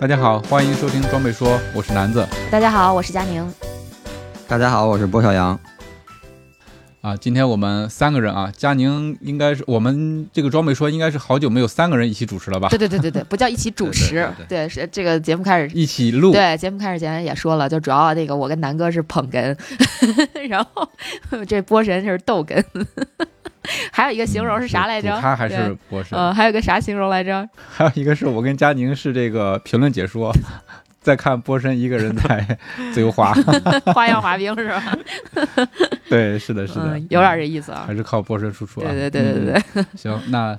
大家好，欢迎收听装备说，我是南子大家好，我是佳宁。大家好，我是波小杨。啊。今天我们三个人啊，佳宁应该是我们这个装备说应该是好久没有三个人一起主持了吧？对对对对对，不叫一起主持，对对是这个节目开始。一起录。对，节目开始前也说了，就主要那个我跟南哥是捧哏，然后这波神就是逗哏，还有一个形容是啥来着？他还是对博士，呃，还有个啥形容来着？还有一个是我跟佳宁是这个评论解说，再看波神一个人在自由滑。花样滑冰是吧？对，是的，是的，嗯，有点这意思啊还。是靠波神输出啊。对对对对对，嗯行，那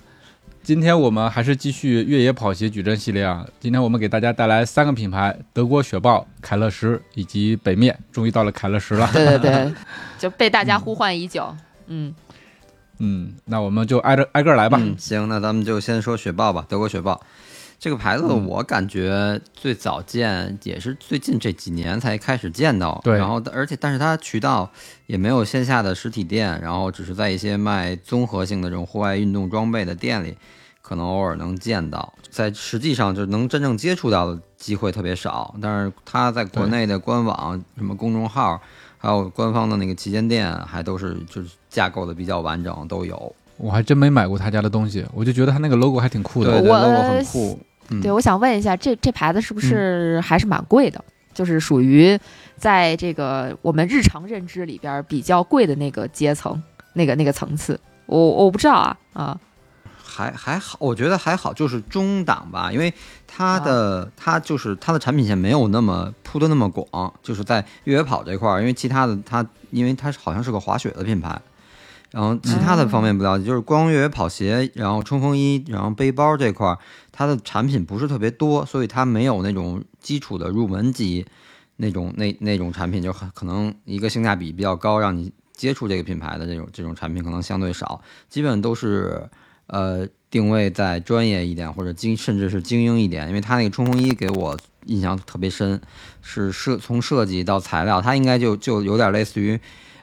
今天我们还是继续越野跑鞋矩阵系列啊。今天我们给大家带来三个品牌：德国雪豹、凯乐石以及北面。终于到了凯乐石了。对对对，就被大家呼唤已久。嗯，嗯，那我们就挨着挨个儿来吧。嗯，行，那咱们就先说雪豹吧，德国雪豹这个牌子，嗯我感觉最早见也是最近这几年才开始见到。对然后而且但是它渠道也没有线下的实体店，然后只是在一些卖综合性的这种户外运动装备的店里，可能偶尔能见到，在实际上就能真正接触到的机会特别少。但是它在国内的官网、什么公众号，还有官方的那个旗舰店，还都是就是架构的比较完整，都有。我还真没买过他家的东西，我就觉得他那个 logo 还挺酷的。对对我，logo 很酷。嗯对，我想问一下，这这牌子是不是还是蛮贵的？就是属于在这个我们日常认知里边儿比较贵的那个阶层，那个那个层次。我我不知道啊啊，还还好，我觉得还好，就是中档吧，因为它的、它就是它的产品线没有那么铺的那么广，就是在越野跑这块儿，因为其他的它因为它好像是个滑雪的品牌，然后其他的方面不了解，就是光越野跑鞋，然后冲锋衣，然后背包这块儿，它的产品不是特别多，所以它没有那种基础的入门级那种那那种产品，就很可能一个性价比比较高，让你接触这个品牌的这种这种产品可能相对少，基本都是呃定位再专业一点或者精甚至是精英一点，因为它那个冲锋衣给我印象特别深，是设从设计到材料，它应该就就有点类似于。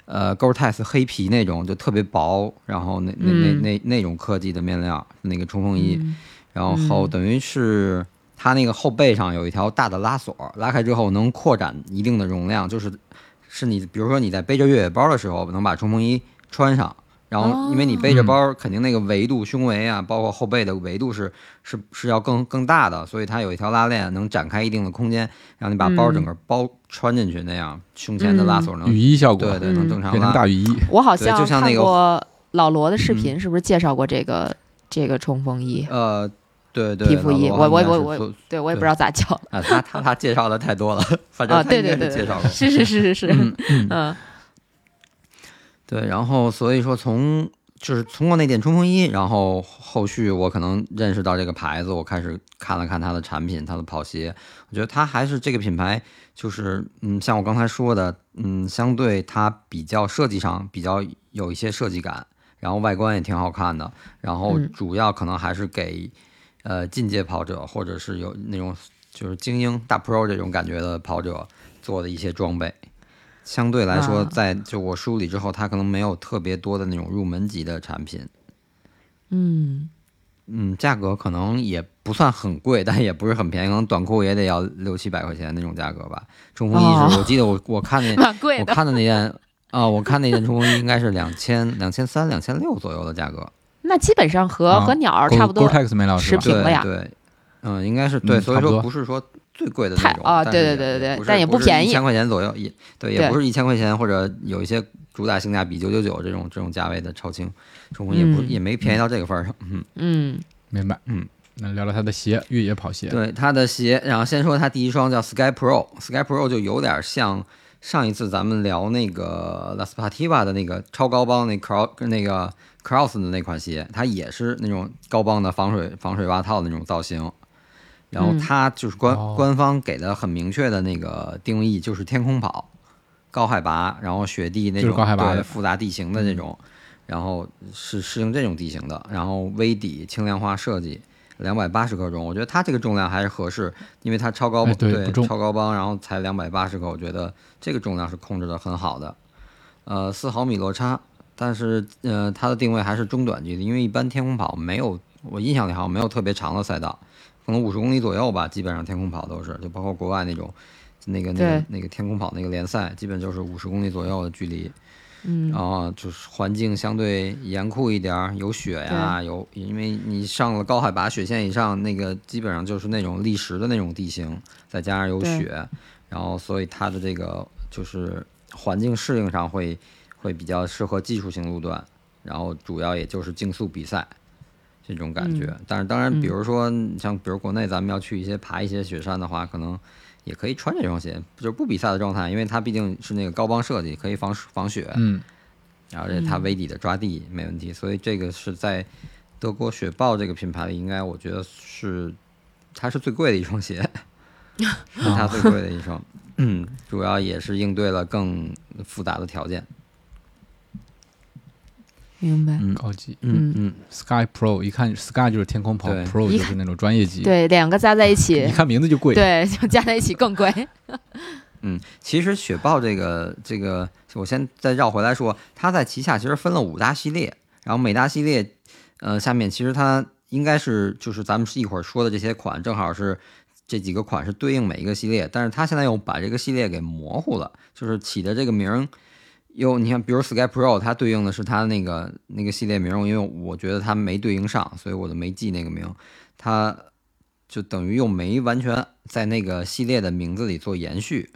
呃，Gore-Tex 黑皮那种就特别薄，然后那那那嗯那那种科技的面料，那个冲锋衣，嗯然后嗯等于是它那个后背上有一条大的拉锁，拉开之后能扩展一定的容量，就是是你比如说你在背着越野包的时候，能把冲锋衣穿上。然后，因为你背着包，肯定那个维度、胸围啊，包括后背的维度是是是要更更大的，所以它有一条拉链能展开一定的空间，让你把包整个包穿进去，那样胸前的拉锁能雨衣效果，对对嗯能正常拉。变成大雨衣。我好像看就像那个过老罗的视频，是不是介绍过这个这个冲锋衣？呃，对对，皮肤衣。我我我我对我也不知道咋叫。啊，他他他介绍的太多了，反正啊，他应该对对对，是介绍过。是 是是是。是，嗯。嗯对，然后所以说从就是通过那件冲锋衣，然后后续我可能认识到这个牌子，我开始看了看它的产品，它的跑鞋，我觉得它还是这个品牌，就是嗯，像我刚才说的，嗯，相对它比较设计上比较有一些设计感，然后外观也挺好看的，然后嗯主要可能还是给呃进阶跑者或者是有那种就是精英大 pro 这种感觉的跑者做的一些装备。相对来说，啊在就我梳理之后，它可能没有特别多的那种入门级的产品。嗯，嗯，价格可能也不算很贵，但也不是很便宜，可能短裤也得要六七百块钱那种价格吧。冲锋衣是、哦我记得我我看那。我看的那件啊、我看那件冲锋衣应该是两千两千三两千六左右的价格。那基本上和啊和鸟儿差不多？平了呀对对，嗯，应该是对，所以说不是说最贵的那种太啊但是也对对对对但也不便宜一千块钱左右，也对，也不是一千块钱，或者有一些主打性价比九九九这种这种价位的超轻冲锋衣，也不嗯也没便宜到这个份儿上。嗯，嗯明白。嗯，那聊聊他的鞋，越野跑鞋。对，它的鞋，然后先说它第一双叫 Sky Pro，Sky Pro 就有点像上一次咱们聊那个 La Spativa 的那个超高帮那 cross 那个 cross 的那款鞋，它也是那种高帮的防水防水袜套的那种造型。然后嗯。它就是官、哦。官方给的很明确的那个定义，就是天空跑，高海拔，然后雪地那就是种高海拔对复杂地形的那种，然后是适应这种地形的，然后微底轻量化设计，两百八十克重，我觉得它这个重量还是合适，因为它超高、哎对不重。超高帮，然后才两百八十克，我觉得这个重量是控制的很好的，呃，四毫米落差，但是呃它的定位还是中短距离，因为一般天空跑没有，我印象里好像没有特别长的赛道，可能五十公里左右吧，基本上天空跑都是，就包括国外那种。那个那个那个天空跑那个联赛，基本就是五十公里左右的距离，嗯然后就是环境相对严酷一点儿，有雪呀，有因为你上了高海拔雪线以上，那个基本上就是那种砾石的那种地形，再加上有雪，然后所以它的这个就是环境适应上会会比较适合技术性路段，然后主要也就是竞速比赛这种感觉。嗯但是当然，嗯比如说像比如国内咱们要去一些爬一些雪山的话，可能。也可以穿这双鞋，就是不比赛的状态，因为它毕竟是那个高帮设计，可以防防雪。嗯，而且它微底的抓地没问题，所以这个是在德国雪豹这个品牌里，应该我觉得是它是最贵的一双鞋，是它最贵的一双。嗯，主要也是应对了更复杂的条件。明白。嗯高级嗯嗯，Sky Pro，一看 Sky 就是天空跑对，Pro 就是那种专业级，，对，两个加在一起 一，看名字就贵。对，就加在一起更贵。嗯，其实雪豹这个这个，我先再绕回来说，它在旗下其实分了五大系列，然后每大系列，呃，下面其实它应该是就是咱们一会儿说的这些款，正好是这几个款是对应每一个系列，但是它现在又把这个系列给模糊了，就是起的这个名儿。又你看，比如 Sky Pro，它对应的是它那个那个系列名儿，因为我觉得它没对应上，所以我就没记那个名。它就等于又没完全在那个系列的名字里做延续，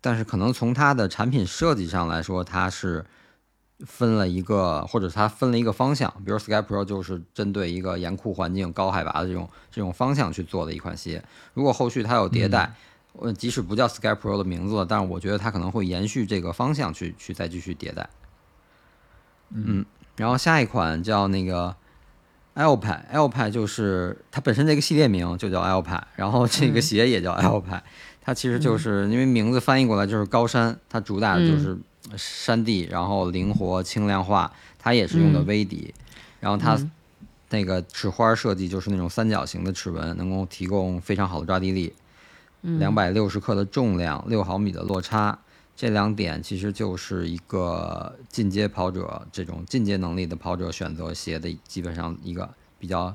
但是可能从它的产品设计上来说，它是分了一个，或者它分了一个方向。比如 Sky Pro 就是针对一个严酷环境、高海拔的这种这种方向去做的一款鞋。如果后续它有迭代，呃，即使不叫 Sky Pro 的名字了，但是我觉得它可能会延续这个方向去去再继续迭代。嗯，然后下一款叫那个 Alpine，Alpine 就是它本身这个系列名就叫 Alpine，然后这个嗯。鞋也叫 Alpine，、它其实就是因为名字翻译过来就是高山，它主打的就是山地，然后灵活轻量化，它也是用的嗯。微底，然后它嗯。那个齿花设计就是那种三角形的齿纹，能够提供非常好的抓地力。嗯。两百六十克的重量，六毫米的落差，这两点其实就是一个进阶跑者这种进阶能力的跑者选择鞋的基本上一个比较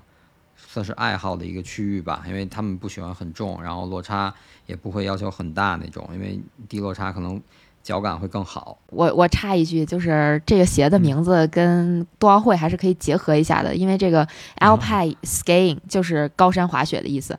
算是爱好的一个区域吧，因为他们不喜欢很重，然后落差也不会要求很大那种，因为低落差可能脚感会更好。我我插一句，就是这个鞋的名字跟冬奥会还是可以结合一下的，因为这个 Alpine Skiing 就是高山滑雪的意思，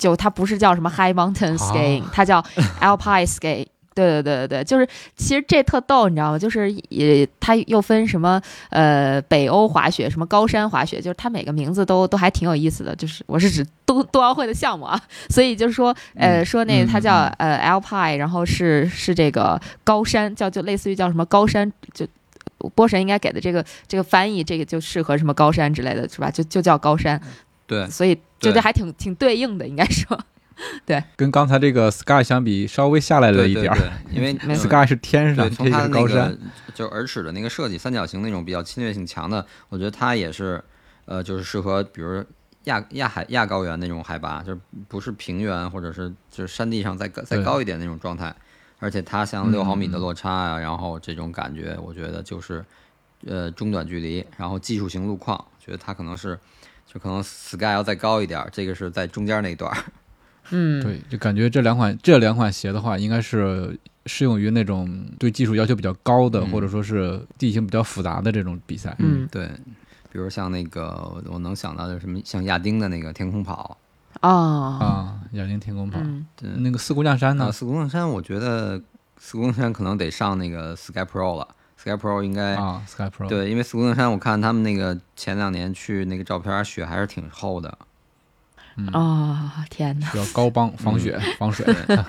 就它不是叫什么 High Mountain Skiing，、它叫 Alpine Skiing。对对对对对，就是其实这特逗，你知道吗？就是也它又分什么呃北欧滑雪，什么高山滑雪，就是它每个名字都都还挺有意思的。就是我是指冬冬奥会的项目啊，所以就是说呃说那个它叫呃 Alpine，然后是是这个高山，叫就类似于叫什么高山就。波神应该给的这个这个翻译，这个就适合什么高山之类的，是吧？就就叫高山，对，所以对觉得还挺挺对应的，应该说。对跟刚才这个 Sky 相比，稍微下来了一点儿。因为 Sky 是天上，对，这从它的那个是高山个。就耳齿的那个设计，三角形那种比较侵略性强的，我觉得它也是，呃，就是适合比如亚亚海亚高原那种海拔，就是不是平原或者是就是山地上再再高一点那种状态。而且它像嗯六毫米的嗯落差啊，然后这种感觉，我觉得就是呃中短距离，然后技术型路况，觉得它可能是就可能 Sky 要再高一点儿，这个是在中间那一段儿。嗯，对，就感觉这两款这两款鞋的话，应该是适用于那种对技术要求比较高的，嗯或者说是地形比较复杂的这种比赛。嗯对，比如像那个我能想到的什么，像亚丁的那个天空跑，哦，啊，亚丁天空跑，嗯对那个四姑娘山那呢？四姑娘山，我觉得四姑娘山可能得上那个 Sky Pro 了。Sky Pro 应该、啊，Sky Pro，，对，因为四姑娘山，我看他们那个前两年去那个照片，雪还是挺厚的。嗯，哦，天哪！需要高帮防雪、防水。对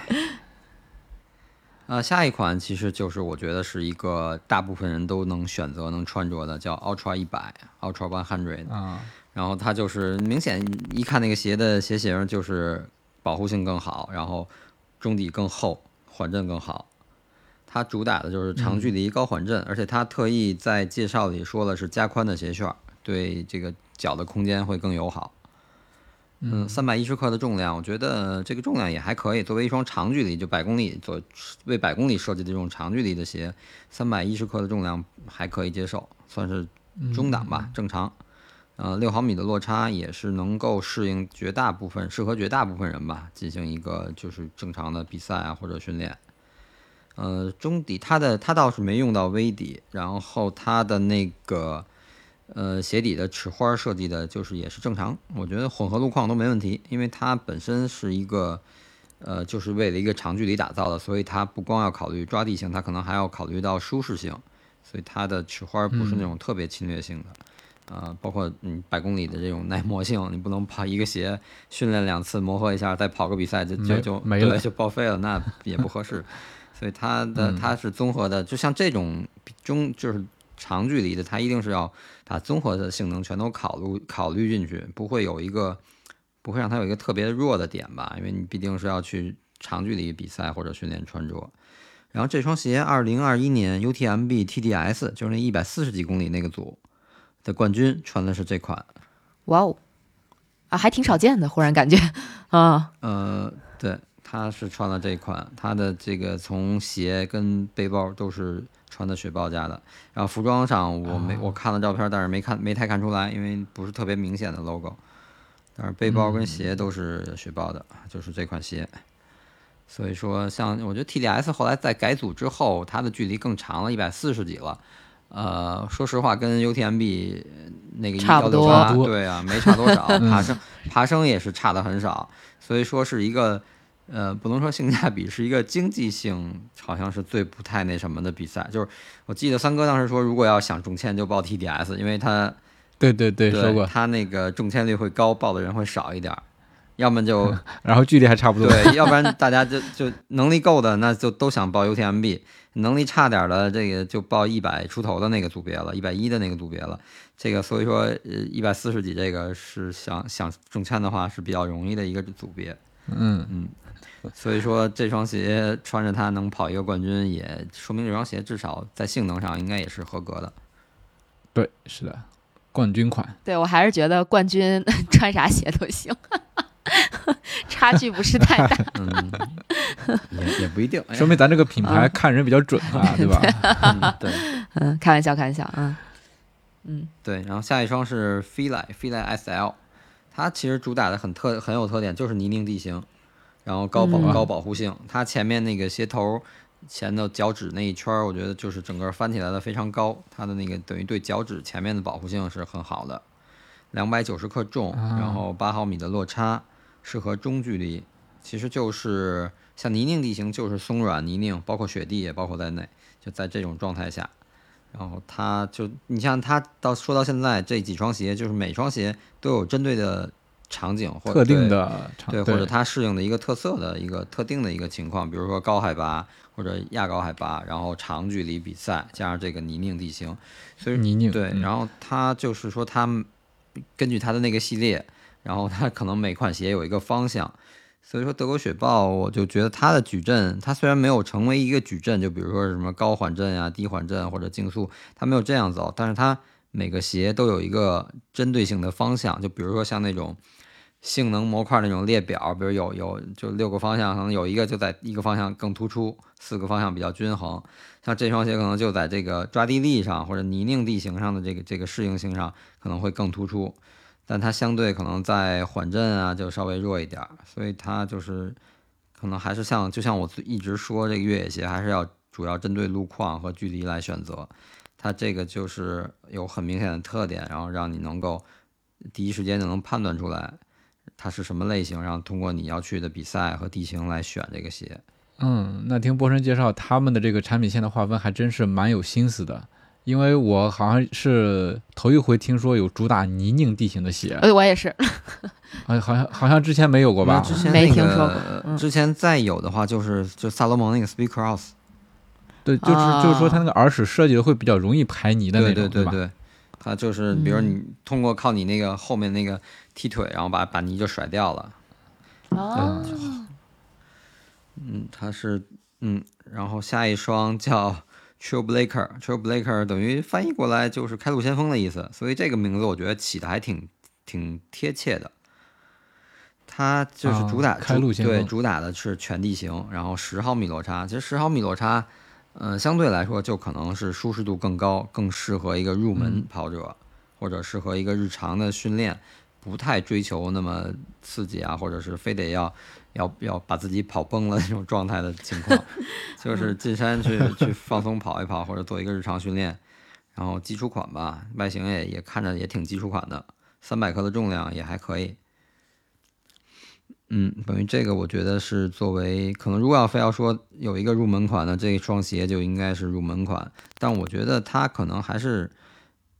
啊，下一款其实就是我觉得是一个大部分人都能选择能穿着的，叫 Ultra 一百，Ultra One Hundred。啊，然后它就是明显一看那个鞋的鞋型就是保护性更好，然后中底更厚，缓震更好。它主打的就是长距离高缓震，而且它特意在介绍里说了是加宽的鞋楦，对这个脚的空间会更友好。嗯，三百一十克的重量，我觉得这个重量也还可以。作为一双长距离就百公里做为百公里设计的这种长距离的鞋，三百一十克的重量还可以接受，算是中档吧，正常。呃，六毫米的落差也是能够适应绝大部分，适合绝大部分人吧，进行一个就是正常的比赛啊或者训练。呃，中底它的它倒是没用到微底，然后它的那个呃鞋底的齿花设计的就是也是正常，我觉得混合路况都没问题，因为它本身是一个呃就是为了一个长距离打造的，所以它不光要考虑抓地性，它可能还要考虑到舒适性，所以它的齿花不是那种特别侵略性的。啊，包括嗯百公里的这种耐磨性，你不能跑一个鞋训练两次磨合一下，再跑个比赛就就就没了就报废了，那也不合适。所以它的它是综合的，就像这种中就是长距离的，它一定是要把综合的性能全都考虑考虑进去，不会有一个不会让它有一个特别弱的点吧，因为你毕竟是要去长距离比赛或者训练穿着。然后这双鞋，二零二一年 UTMB TDS 就是那一百四十几公里那个组的冠军穿的是这款。哇哦，啊，还挺少见的，忽然感觉，啊，呃，对，他是穿了这款，他的这个从鞋跟背包都是穿的雪豹家的。然后服装上我没、我看了照片，但是没看没太看出来，因为不是特别明显的 logo。但是背包跟鞋都是雪豹的，就是这款鞋。所以说，像我觉得 TDS 后来在改组之后，它的距离更长了，一百四十几了。呃，说实话，跟 UTMB 那个差不多168差不多对啊，没差多少，爬升爬升也是差的很少。所以说是一个呃，不能说性价比，是一个经济性，好像是最不太那什么的比赛。就是我记得三哥当时说，如果要想中签就报 TDS，因为他对对对，说过，他那个中签率会高，报的人会少一点儿，要么就 然后距离还差不多，对，要不然大家就就能力够的，那就都想报 UTMB；能力差点儿的，这个就报一百出头的那个组别了，一百一的那个组别了。这个所以说，呃，一百四十几这个是想想中签的话是比较容易的一个组别。嗯，所以说这双鞋穿着它能跑一个冠军，也说明这双鞋至少在性能上应该也是合格的。对，是的，冠军款，对我还是觉得冠军穿啥鞋都行，差距不是太大。嗯，也也不一定。哎说明咱这个品牌看人比较准啊，对吧？嗯对。嗯，开玩笑，开玩笑，嗯嗯，对，然后下一双是 Fila Fila SL，它其实主打的很特很有特点，就是泥泞地形，然后高保、嗯高保护性。它前面那个鞋头前头脚趾那一圈儿，我觉得就是整个翻起来的非常高，它的那个等于对脚趾前面的保护性是很好的。两百九十克重，啊然后八毫米的落差，适合中距离。其实就是像泥泞地形，就是松软泥泞，包括雪地也包括在内，就在这种状态下。然后它就，你像它到说到现在这几双鞋，就是每双鞋都有针对的场景或者特定的场对，或者它适应的一个特色的一个特定的一个情况，比如说高海拔或者亚高海拔，然后长距离比赛加上这个泥泞地形，所以泥泞，对，嗯然后它就是说它根据它的那个系列，然后它可能每款鞋有一个方向。所以说德国雪豹，我就觉得它的矩阵，它虽然没有成为一个矩阵，就比如说什么高缓震啊、低缓震或者竞速，它没有这样走，但是它每个鞋都有一个针对性的方向，就比如说像那种性能模块那种列表，比如有有就六个方向，可能有一个就在一个方向更突出，四个方向比较均衡。像这双鞋可能就在这个抓地力上或者泥泞地形上的这个这个适应性上可能会更突出，但它相对可能在缓震啊就稍微弱一点，所以它就是可能还是像就像我一直说这个越野鞋还是要主要针对路况和距离来选择，它这个就是有很明显的特点，然后让你能够第一时间就能判断出来它是什么类型，然后通过你要去的比赛和地形来选这个鞋。嗯，那听波神介绍，他们的这个产品线的划分还真是蛮有心思的。因为我好像是头一回听说有主打泥泞地形的鞋，哎，我也是，好像好像好像之前没有过吧？之前那没听说过嗯之前再有的话就是就萨罗蒙那个 Speed Cross，对，就是、啊就是说它那个耳屎设计的会比较容易排泥的那对种，吧？对对，它就是比如嗯你通过靠你那个后面那个踢腿，然后把把泥就甩掉了。哦，嗯，它是嗯，然后下一双叫 Trailbreaker，Trailbreaker 等于翻译过来就是开路先锋的意思，所以这个名字我觉得起的还挺挺贴切的。它就是主打、啊开路先锋对主打的是全地形，然后十毫米落差。其实十毫米落差，嗯、相对来说就可能是舒适度更高，更适合一个入门嗯跑者，或者适合一个日常的训练，不太追求那么刺激啊，或者是非得要要要把自己跑崩了那种状态的情况，就是进山去 去放松跑一跑，或者做一个日常训练。然后基础款吧，外形也也看着也挺基础款的，三百克的重量也还可以。嗯，等于这个我觉得是作为可能，如果要非要说有一个入门款的这一双鞋就应该是入门款，但我觉得它可能还是，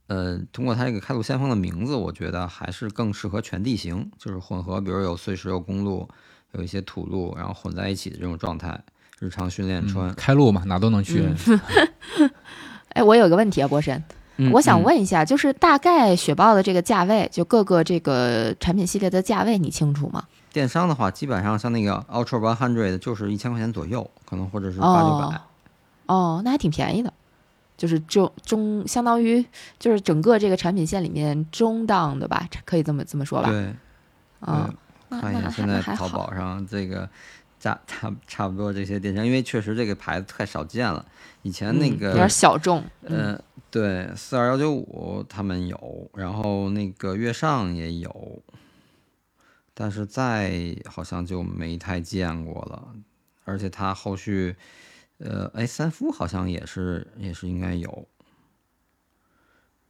呃，通过它这个开路先锋的名字，我觉得还是更适合全地形，就是混合，比如有碎石、有公路，有一些土路，然后混在一起的这种状态，日常训练穿。嗯开路嘛，哪都能去。哎，我有个问题啊，博神，嗯我想嗯问一下，就是大概雪豹的这个价位，就各个这个产品系列的价位，你清楚吗？电商的话，基本上像那个 Ultra One Hundred 就是一千块钱左右，可能或者是八九哦百。哦，那还挺便宜的，就是中中相当于就是整个这个产品线里面中档的吧，可以这么这么说吧？对，啊，那看一下现在。淘宝上这个价差差不多这些电商，因为确实这个牌子太少见了。以前那个、嗯有点小众，嗯呃，对，四二幺九五他们有，然后那个月上也有，但是再好像就没太见过了。而且他后续，呃，哎，三夫好像也是也是应该有，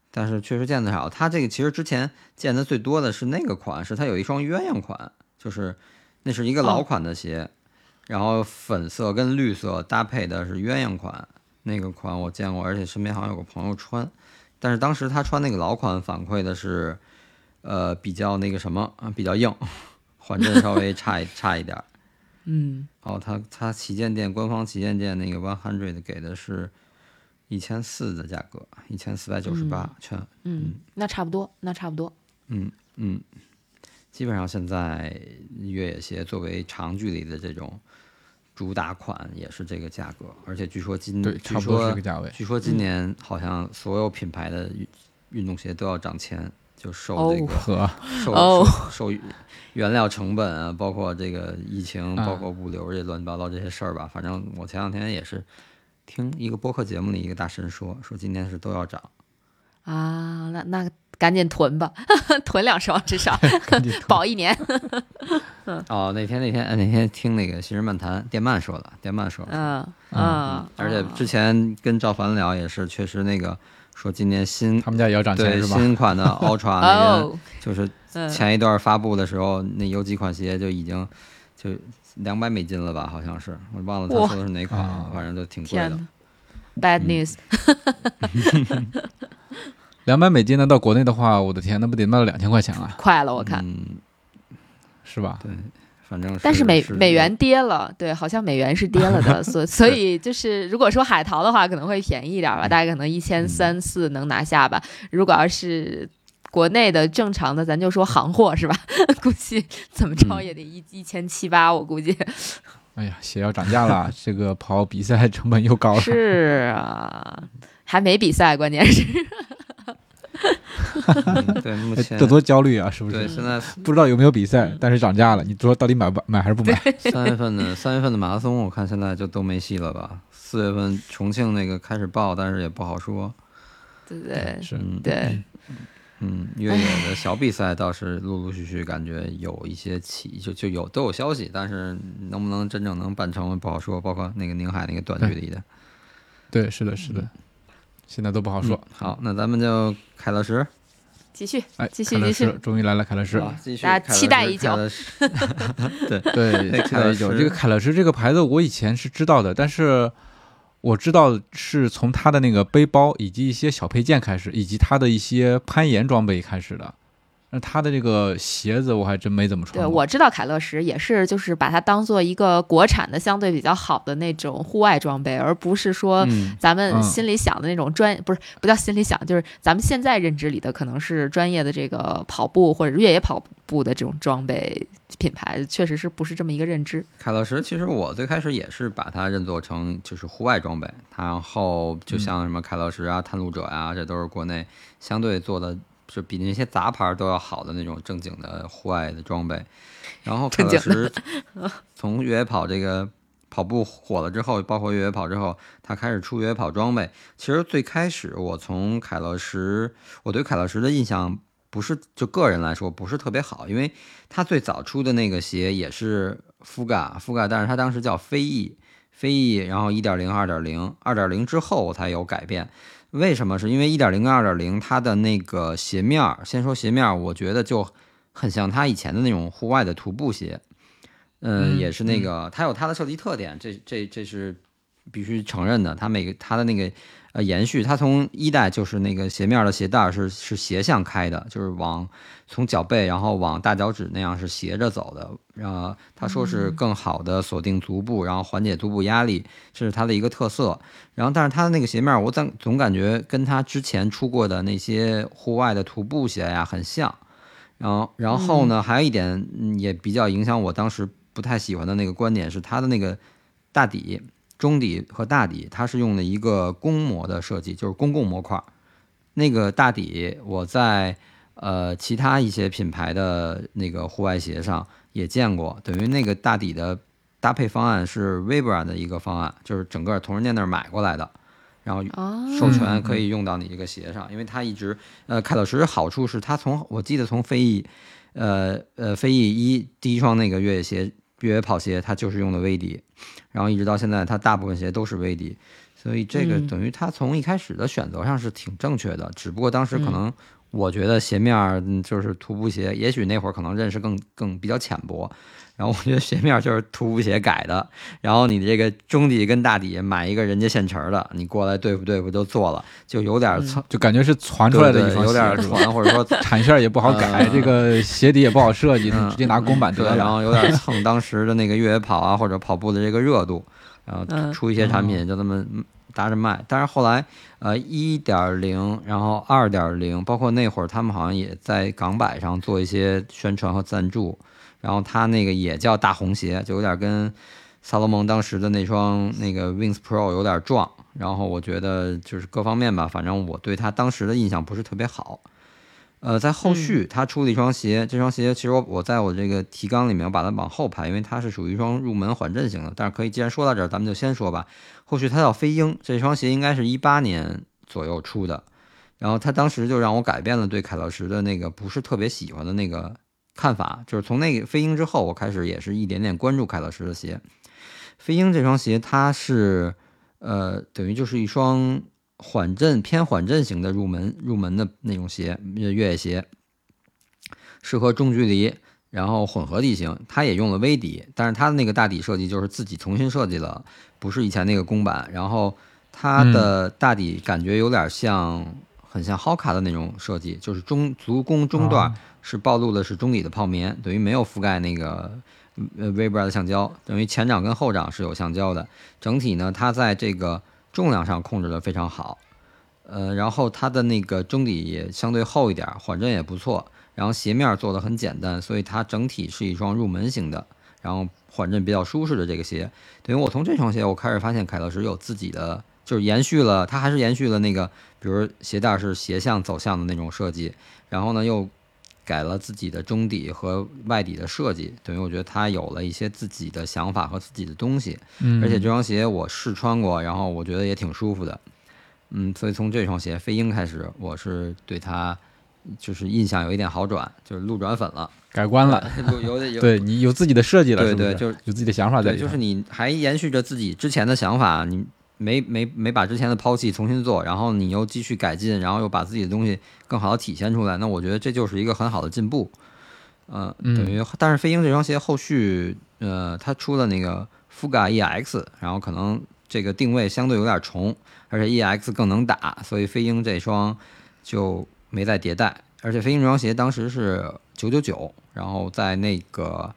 但是确实见得少。他这个其实之前见的最多的是那个款是他有一双鸳鸯款，就是那是一个老哦款的鞋，然后粉色跟绿色搭配的是鸳鸯款。那个款我见过，而且身边好像有个朋友穿，但是当时他穿那个老款反馈的是，呃，比较那个什么啊，比较硬，缓震稍微 差一差一点儿。嗯，哦，他他旗舰店官方旗舰店那个 One Hundred 给的是一千四的价格，一千四百九十八全，嗯，那差不多，那差不多。嗯嗯，基本上现在越野鞋作为长距离的这种主打款也是这个价格，而且据说今对，差不多是这个价位。据说今年好像所有品牌的运运动鞋都要涨钱，就受这哦个、和 受哦受受原料成本啊，包括这个疫情，啊包括物流这乱七八糟这些事儿吧。反正我前两天也是听一个播客节目里一个大神说，说今天是都要涨。啊，那那赶紧囤吧，囤两双至少 保一年。哦，那天那天呃那天听那个《新人漫谈》电漫说的，电漫说的，嗯嗯，而且之前跟赵凡聊也是，确实那个说今年新他们家也要涨钱是吧？新款的 Ultra 那个哦，就是嗯前一段发布的时候，那有几款鞋就已经就两百美金了吧？好像是，我忘了他说的是哪款了啊，反正就挺贵的。Bad news，两百美金呢，到国内的话，我的天，那不得卖到两千块钱啊，快了我看。嗯，是吧？对，反正但是美是美元跌了，对，好像美元是跌了的，所 所以就是如果说海淘的话，可能会便宜一点吧，大概可能一千三四能拿下吧。如果要是国内的正常的，咱就说行货是吧？估计怎么着嗯也得一一千七八，我估计哎呀，鞋要涨价了，这个跑比赛成本又高了。是啊，还没比赛，关键是 嗯对 目前哎这多焦虑啊，是不是对？现在不知道有没有比赛，但是涨价了，你说到底买不买还是不买？三月份的三月份的马拉松，我看现在就都没戏了吧？四月份重庆那个开始报，但是也不好说。对不对？是，嗯，对，嗯，越野的小比赛倒是陆陆续续感觉有一些起，就就有都有消息，但是能不能真正能办成不好说。包括那个宁海那个短距离的，对，是的，是的，现在都不好说嗯。好，那咱们就凯乐石，继续哎，继续继续终于来了，凯乐石。好继续，大家期待已久凯乐石。对，对，对期待已久。这个凯乐石这个牌子，我以前是知道的，但是我知道是从它的那个背包以及一些小配件开始，以及它的一些攀岩装备开始的。那他的这个鞋子我还真没怎么穿对，我知道凯乐石也是，就是把它当做一个国产的相对比较好的那种户外装备，而不是说嗯，咱们嗯心里想的那种专，不是不叫心里想，就是咱们现在认知里的可能是专业的这个跑步或者越野跑步的这种装备品牌，确实是不是这么一个认知。凯乐石其实我最开始也是把它认作成就是户外装备，然后就像什么凯乐石啊、探路者啊、这都是国内相对做的就比那些杂牌都要好的那种正经的户外的装备。然后凯乐石从越野跑这个跑步火了之后，包括越野跑之后，他开始出越野跑装备。其实最开始我从凯乐石，我对凯乐石的印象不是就个人来说不是特别好，因为他最早出的那个鞋也是 Fuga Fuga，但是他当时叫飞翼飞翼，然后一点零、二点零、二点零之后才有改变。为什么？是因为一点零跟二点零它的那个鞋面儿，先说鞋面儿，我觉得就很像它以前的那种户外的徒步鞋。嗯，嗯也是那个，它有它的设计特点，这这这是必须承认的。它每个它的那个呃延续，它从一代就是那个鞋面的鞋带是是斜向开的，就是往从脚背然后往大脚趾那样是斜着走的。呃，他说是更好的锁定足部，然后缓解足部压力，这是它的一个特色。然后，但是它的那个鞋面，我总总感觉跟它之前出过的那些户外的徒步鞋呀很像。然后，然后呢，还有一点嗯也比较影响我当时不太喜欢的那个观点是它的那个大底、中底和大底，它是用的一个公模的设计，就是公共模块儿。那个大底我在呃其他一些品牌的那个户外鞋上也见过，等于那个大底的搭配方案是 Vibra 的一个方案，就是整个同仁店那儿买过来的，然后，授权可以用到你这个鞋上，因为它一直呃凯乐石好处是它从我记得从飞翼，呃呃飞翼一第一双那个越野鞋越野跑鞋它就是用的威迪，然后一直到现在它大部分鞋都是威迪，所以这个嗯等于它从一开始的选择上是挺正确的，只不过当时可嗯能我觉得鞋面就是徒步鞋，也许那会儿可能认识更更比较浅薄。然后我觉得鞋面就是徒步鞋改的，然后你这个中底跟大底买一个人家现成的，你过来对付对付就做了，就有点嗯蹭，就感觉是传出来的有点传，或者说 产线也不好改，嗯这个鞋底也不好设计，嗯直接拿公版对，得了。然后有点蹭当时的那个越野跑啊或者跑步的这个热度，然后嗯出一些产品就这么搭着卖。但是后来呃一点零，然后二点零，包括那会儿他们好像也在港百上做一些宣传和赞助，然后他那个也叫大红鞋，就有点跟萨洛蒙当时的那双那个 Wings Pro 有点撞。然后我觉得就是各方面吧，反正我对他当时的印象不是特别好。呃，在后续他出了一双鞋，这双鞋其实我我在我这个提纲里面我把它往后排，因为它是属于一双入门缓震型的。但是可以，既然说到这儿，咱们就先说吧。后续它叫飞鹰，这双鞋应该是一八年左右出的，然后它当时就让我改变了对凯乐石的那个不是特别喜欢的那个看法，就是从那个飞鹰之后，我开始也是一点点关注凯乐石的鞋。飞鹰这双鞋它是呃等于就是一双缓震偏缓震型的入门入门的那种鞋，越野鞋，适合中距离，然后混合地形。它也用了微底，但是它的那个大底设计就是自己重新设计了，不是以前那个公版。然后它的大底感觉有点像，很像 Hoka 的那种设计，就是中足弓中段啊是暴露的是中底的泡棉，等于没有覆盖那个呃 Vibra 的橡胶，等于前掌跟后掌是有橡胶的。整体呢，它在这个重量上控制的非常好，呃，然后它的那个中底也相对厚一点，缓震也不错，然后鞋面做的很简单，所以它整体是一双入门型的，然后缓震比较舒适的这个鞋。等于我从这双鞋，我开始发现凯乐石有自己的，就是延续了，它还是延续了那个，比如鞋带是斜向走向的那种设计，然后呢又改了自己的中底和外底的设计，等于我觉得他有了一些自己的想法和自己的东西。嗯，而且这双鞋我试穿过，然后我觉得也挺舒服的，嗯，所以从这双鞋飞鹰开始，我是对它就是印象有一点好转，就是路转粉了，改观了。有有点有 对你有自己的设计了，对是是对就是有自己的想法在对。就是你还延续着自己之前的想法，你没没没把之前的抛弃重新做，然后你又继续改进，然后又把自己的东西更好的体现出来，那我觉得这就是一个很好的进步。呃，嗯等于，但是飞鹰这双鞋后续，呃，它出了那个 Fuga EX，然后可能这个定位相对有点重，而且 EX 更能打，所以飞鹰这双就没再迭代。而且飞鹰这双鞋当时是九九九，然后在那个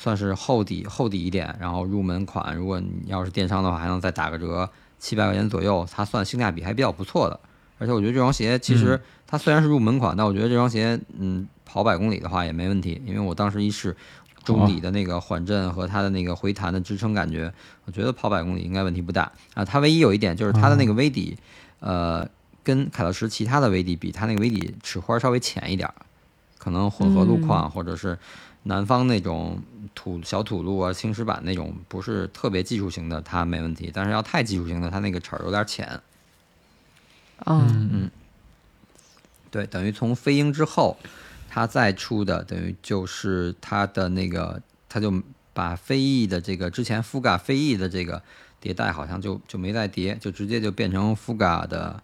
算是厚底厚底一点，然后入门款，如果你要是电商的话，还能再打个折，七百块钱左右，它算性价比还比较不错的。而且我觉得这双鞋其实它虽然是入门款，但我觉得这双鞋嗯跑百公里的话也没问题，因为我当时一试中底的那个缓震和它的那个回弹的支撑感觉，我觉得跑百公里应该问题不大啊。它唯一有一点就是它的那个微底，呃。跟凯乐石其他的微底比，它那个微底齿花稍微浅一点儿，可能混合路况或者是南方那种土小土路啊、青石板那种不是特别技术型的，它没问题。但是要太技术型的，它那个齿儿有点浅。嗯嗯，对，等于从飞鹰之后，它再出的等于就是它的那个，它就把飞翼的这个之前 Fuga 飞翼的这个迭代好像就就没再叠，就直接就变成 Fuga 的。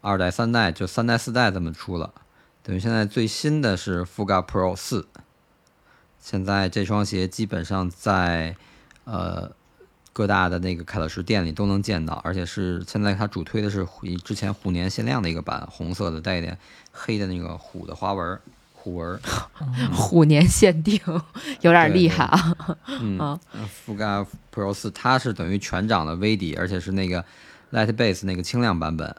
二代、三代就三代、四代这么出了，等于现在最新的是 Fuga Pro 四。现在这双鞋基本上在呃各大的那个凯乐石店里都能见到，而且是现在它主推的是之前虎年限量的一个版，红色的带一点黑的那个虎的花纹，虎纹。虎年限定有点厉害啊！嗯，Fuga Pro 四它是等于全掌的 V 底，而且是那个 Light Base 那个轻量版本。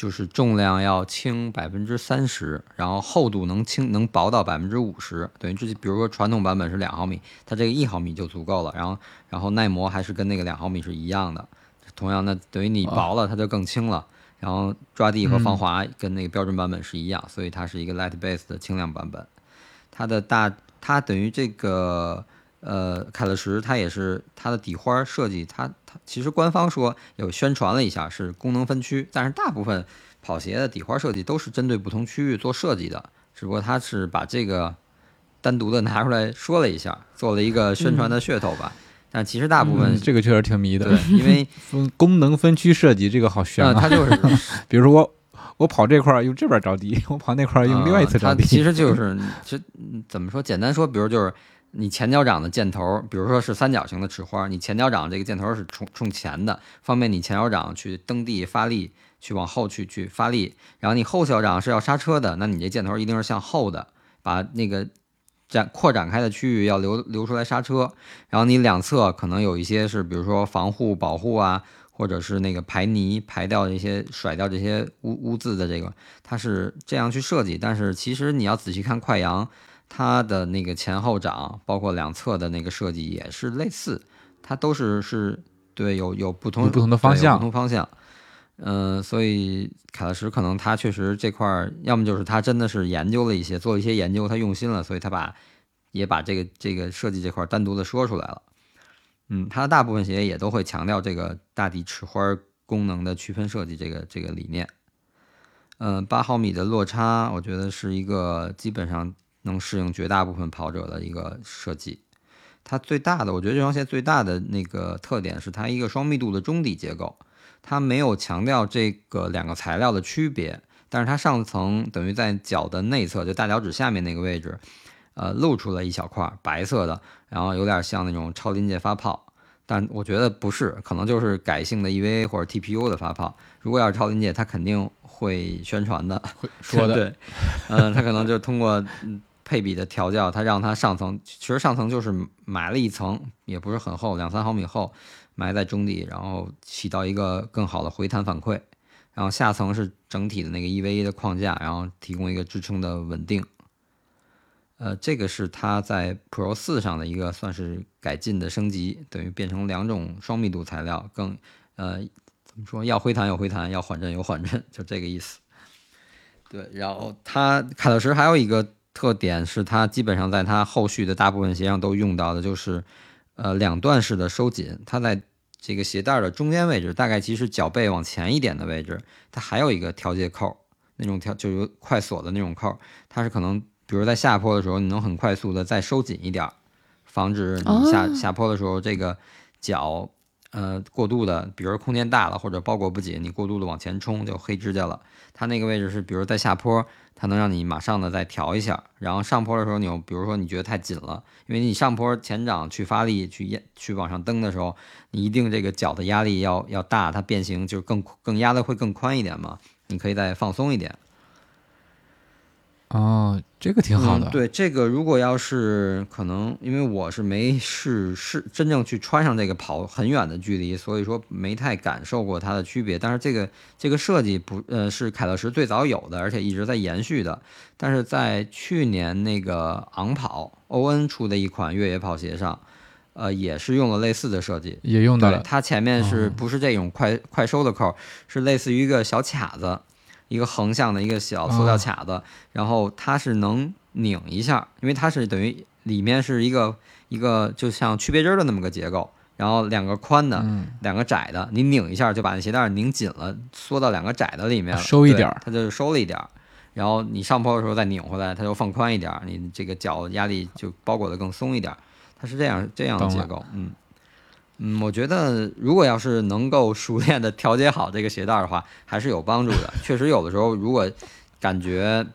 就是重量要轻百分之三十，然后厚度能轻能薄到百分之五十，等于这比如说传统版本是两毫米，它这个一毫米就足够了。然后然后耐磨还是跟那个两毫米是一样的，同样的等于你薄了它就更轻了。然后抓地和防滑跟那个标准版本是一样，所以它是一个 light base 的轻量版本。它的大它等于这个。呃，凯乐石它也是它的底花设计，它它其实官方说有宣传了一下是功能分区，但是大部分跑鞋的底花设计都是针对不同区域做设计的，只不过它是把这个单独的拿出来说了一下，做了一个宣传的噱头吧。但其实大部分这个确实挺迷的，对，因为 功能分区设计这个好悬啊，它就是，比如说我我跑这块用这边着地，我跑那块用另外一侧着地，它其实就是其实怎么说，简单说，比如就是。你前脚掌的箭头，比如说是三角形的齿花，你前脚掌这个箭头是冲冲前的，方便你前脚掌去蹬地发力，去往后去去发力。然后你后脚掌是要刹车的，那你这箭头一定是向后的，把那个展扩展开的区域要留留出来刹车。然后你两侧可能有一些是，比如说防护保护啊，或者是那个排泥排掉这些甩掉这些污污渍的这个，它是这样去设计。但是其实你要仔细看快羊。它的那个前后掌，包括两侧的那个设计也是类似，它都是是对有有不同不同的方向，不同方向。嗯，所以凯乐石可能他确实这块儿，要么就是他真的是研究了一些，做了一些研究，他用心了，所以他把也把这个这个设计这块单独的说出来了。嗯，他大部分鞋也都会强调这个大地齿花功能的区分设计这个这个理念。嗯，八毫米的落差，我觉得是一个基本上。能适应绝大部分跑者的一个设计，它最大的，我觉得这双鞋最大的那个特点是它一个双密度的中底结构，它没有强调这个两个材料的区别，但是它上层等于在脚的内侧，就大脚趾下面那个位置，呃，露出了一小块白色的，然后有点像那种超临界发泡，但我觉得不是，可能就是改性的 EVA 或者 TPU 的发泡，如果要是超临界，它肯定会宣传的，会说的，对，嗯，它可能就通过。配比的调教，它让它上层，其实上层就是埋了一层，也不是很厚，两三毫米厚，埋在中底，然后起到一个更好的回弹反馈。然后下层是整体的那个 EVA 的框架，然后提供一个支撑的稳定。呃，这个是它在 Pro 四上的一个算是改进的升级，等于变成两种双密度材料，更呃怎么说，要回弹有回弹，要缓震有缓震，就这个意思。对，然后它凯乐石还有一个。特点是它基本上在它后续的大部分鞋上都用到的，就是呃两段式的收紧。它在这个鞋带的中间位置，大概其实脚背往前一点的位置，它还有一个调节扣，那种调就有快锁的那种扣。它是可能比如在下坡的时候，你能很快速的再收紧一点，防止你下下坡的时候这个脚呃过度的，比如空间大了或者包裹不紧，你过度的往前冲就黑指甲了。它那个位置是，比如在下坡，它能让你马上的再调一下，然后上坡的时候你比如说你觉得太紧了，因为你上坡前掌去发力去压去往上蹬的时候，你一定这个脚的压力要要大，它变形就更更压的会更宽一点嘛，你可以再放松一点。哦，这个挺好的。嗯。对这个，如果要是可能，因为我是没试试真正去穿上这个跑很远的距离，所以说没太感受过它的区别。但是这个这个设计不呃是凯乐石最早有的，而且一直在延续的。但是在去年那个昂跑欧恩出的一款越野跑鞋上，呃也是用了类似的设计。也用到了。它前面是哦不是这种快快收的扣，是类似于一个小卡子，一个横向的一个小塑料哦卡子，然后它是能拧一下，因为它是等于里面是一个一个就像曲别针的那么个结构，然后两个宽的，嗯，两个窄的，你拧一下就把那鞋带拧紧了，缩到两个窄的里面了，收一点儿它就是收了一点儿。然后你上坡的时候再拧回来，它就放宽一点儿，你这个脚压力就包裹的更松一点儿，它是这样这样的结构，嗯。嗯，我觉得如果要是能够熟练的调节好这个鞋带儿的话，还是有帮助的。确实有的时候，如果感觉，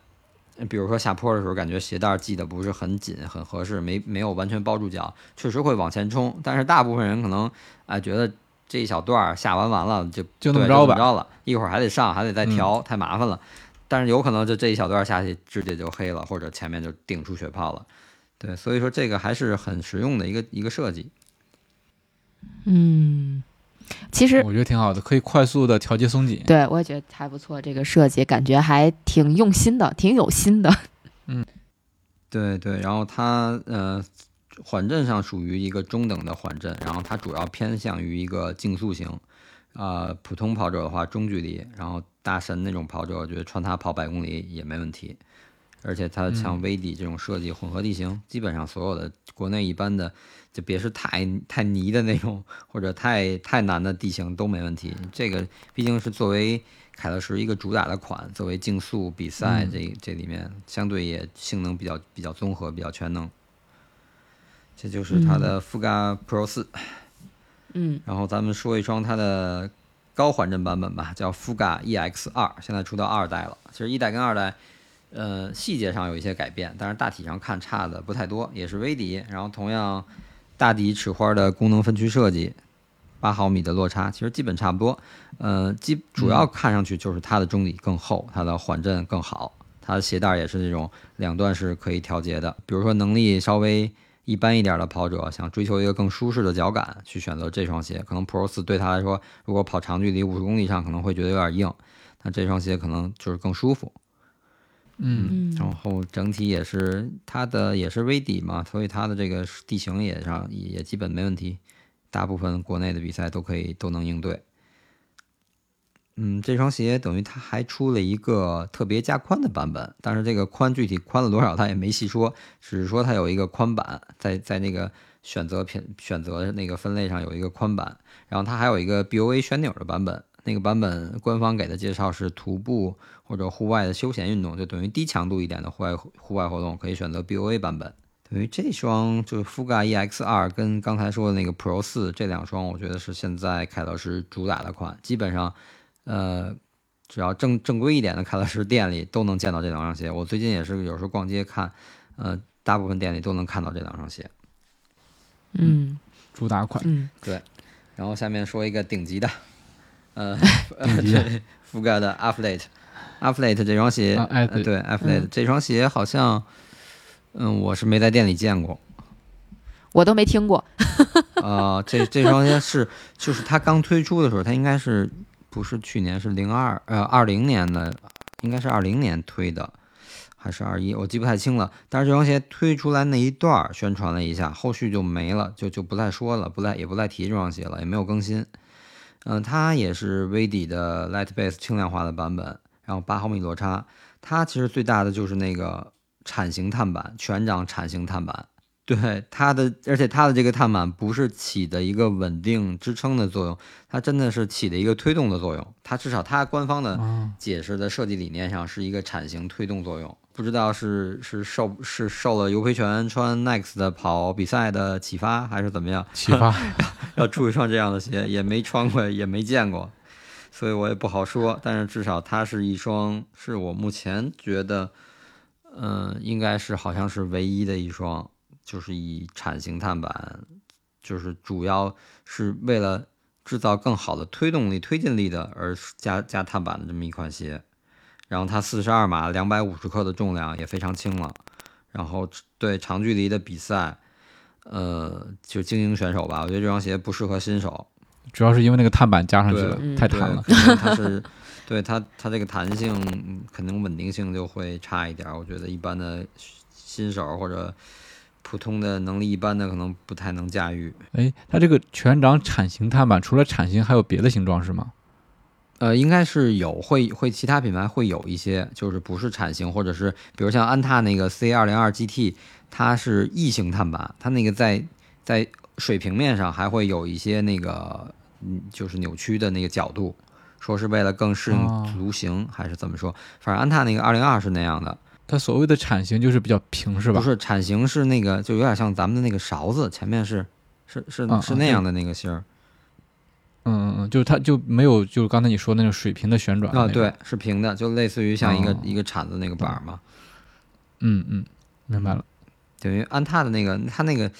比如说下坡的时候，感觉鞋带儿系的不是很紧、很合适，没没有完全包住脚，确实会往前冲。但是大部分人可能哎觉得这一小段儿下完完了就就那么着吧着了，一会儿还得上，还得再调，太麻烦了。但是有可能就这一小段儿下去，直接就黑了，或者前面就顶出血泡了。对，所以说这个还是很实用的一个一个设计。嗯，其实我觉得挺好的，可以快速的调节松紧。对我也觉得还不错，这个设计感觉还挺用心的，挺有心的。嗯对对，然后它呃缓震上属于一个中等的缓震，然后它主要偏向于一个竞速型，呃，普通跑者的话中距离，然后大神那种跑者，我觉得穿它跑百公里也没问题。而且它像威底这种设计，混合地形，基本上所有的国内一般的，就别是太太泥的那种或者太太难的地形都没问题。这个毕竟是作为凯乐石一个主打的款，作为竞速比赛嗯这这里面相对也性能比较比较综合，比较全能。这就是它的 Fuga Pro 四、嗯然后咱们说一双它的高缓震版本吧，叫 Fuga EX 二，现在出到二代了。其实一代跟二代，呃，细节上有一些改变，但是大体上看差的不太多，也是微底，然后同样大底齿花的功能分区设计，八毫米的落差，其实基本差不多。呃，基主要看上去就是它的中底更厚，它的缓震更好，它的鞋带也是这种两段是可以调节的。比如说能力稍微一般一点的跑者，想追求一个更舒适的脚感，去选择这双鞋。可能 Pro 四对他来说，如果跑长距离五十公里上可能会觉得有点硬，那这双鞋可能就是更舒服。嗯，嗯。然后整体也是它的也是微底嘛，所以它的这个地形也上也也基本没问题，大部分国内的比赛都可以都能应对。嗯，这双鞋等于它还出了一个特别加宽的版本，但是这个宽具体宽了多少它也没细说，只是说它有一个宽版，在在那个选择品选择那个分类上有一个宽版，然后它还有一个 BOA 旋钮的版本，那个版本官方给的介绍是徒步或者户外的休闲运动，就等于低强度一点的户外户外活动可以选择 BOA 版本。等于这双就是 Fuga EX 二跟刚才说的那个 Pro 四这两双，我觉得是现在凯乐石主打的款，基本上，呃，只要正正规一点的凯乐石店里都能见到这两双鞋。我最近也是有时候逛街看，呃，大部分店里都能看到这两双鞋。嗯主打款。嗯对然后下面说一个顶级的，呃，对，Fuga 的 Athlete，Athlete 这双鞋，啊呃 Athlete 对 Athlete、这双鞋好像，嗯，我是没在店里见过。我都没听过。啊，这这双鞋是，就是它刚推出的时候，它应该是不是去年是零二呃二零年的，应该是二零年推的，还是二一，我记不太清了。但是这双鞋推出来那一段儿宣传了一下，后续就没了，就就不再说了，不再也不再提这双鞋了，也没有更新。嗯、它也是微底的 Light Base 轻量化的版本，然后八毫米落差。它其实最大的就是那个铲型碳板，全掌铲型碳板。对它的，而且它的这个碳板不是起的一个稳定支撑的作用，它真的是起的一个推动的作用。它至少它官方的啊，解释的设计理念上是一个铲型推动作用。不知道是是受是受了尤培权穿 Next 的跑比赛的启发，还是怎么样？启发。要出一双这样的鞋，也没穿过，也没见过，所以我也不好说。但是至少它是一双，是我目前觉得，嗯、应该是好像是唯一的一双，就是以铲型碳板，就是主要是为了制造更好的推动力、推进力的而加加碳板的这么一款鞋。然后它四十二码，两百五十克的重量也非常轻了。然后对长距离的比赛，呃，就精英选手吧，我觉得这双鞋不适合新手。主要是因为那个碳板加上去了，太弹了。它是对它它这个弹性嗯可能稳定性就会差一点儿。我觉得一般的新手或者普通的能力一般的可能不太能驾驭。哎，它这个全掌铲形碳板除了铲形还有别的形状是吗？呃，应该是有会会其他品牌会有一些，就是不是铲型，或者是比如像安踏那个 C 二零二 GT，它是异形碳板，它那个在在水平面上还会有一些那个嗯，就是扭曲的那个角度，说是为了更适应哦足型，还是怎么说？反正安踏那个二零二是那样的，它所谓的铲型就是比较平是吧？不是铲型是那个就有点像咱们的那个勺子，前面是是是是那样的那个芯儿嗯嗯嗯，就是它就没有就是刚才你说那种水平的旋转啊，对，是平的，就类似于像一个、哦一个铲子那个板儿嘛。嗯嗯，明白了。等于安踏的那个，它那个，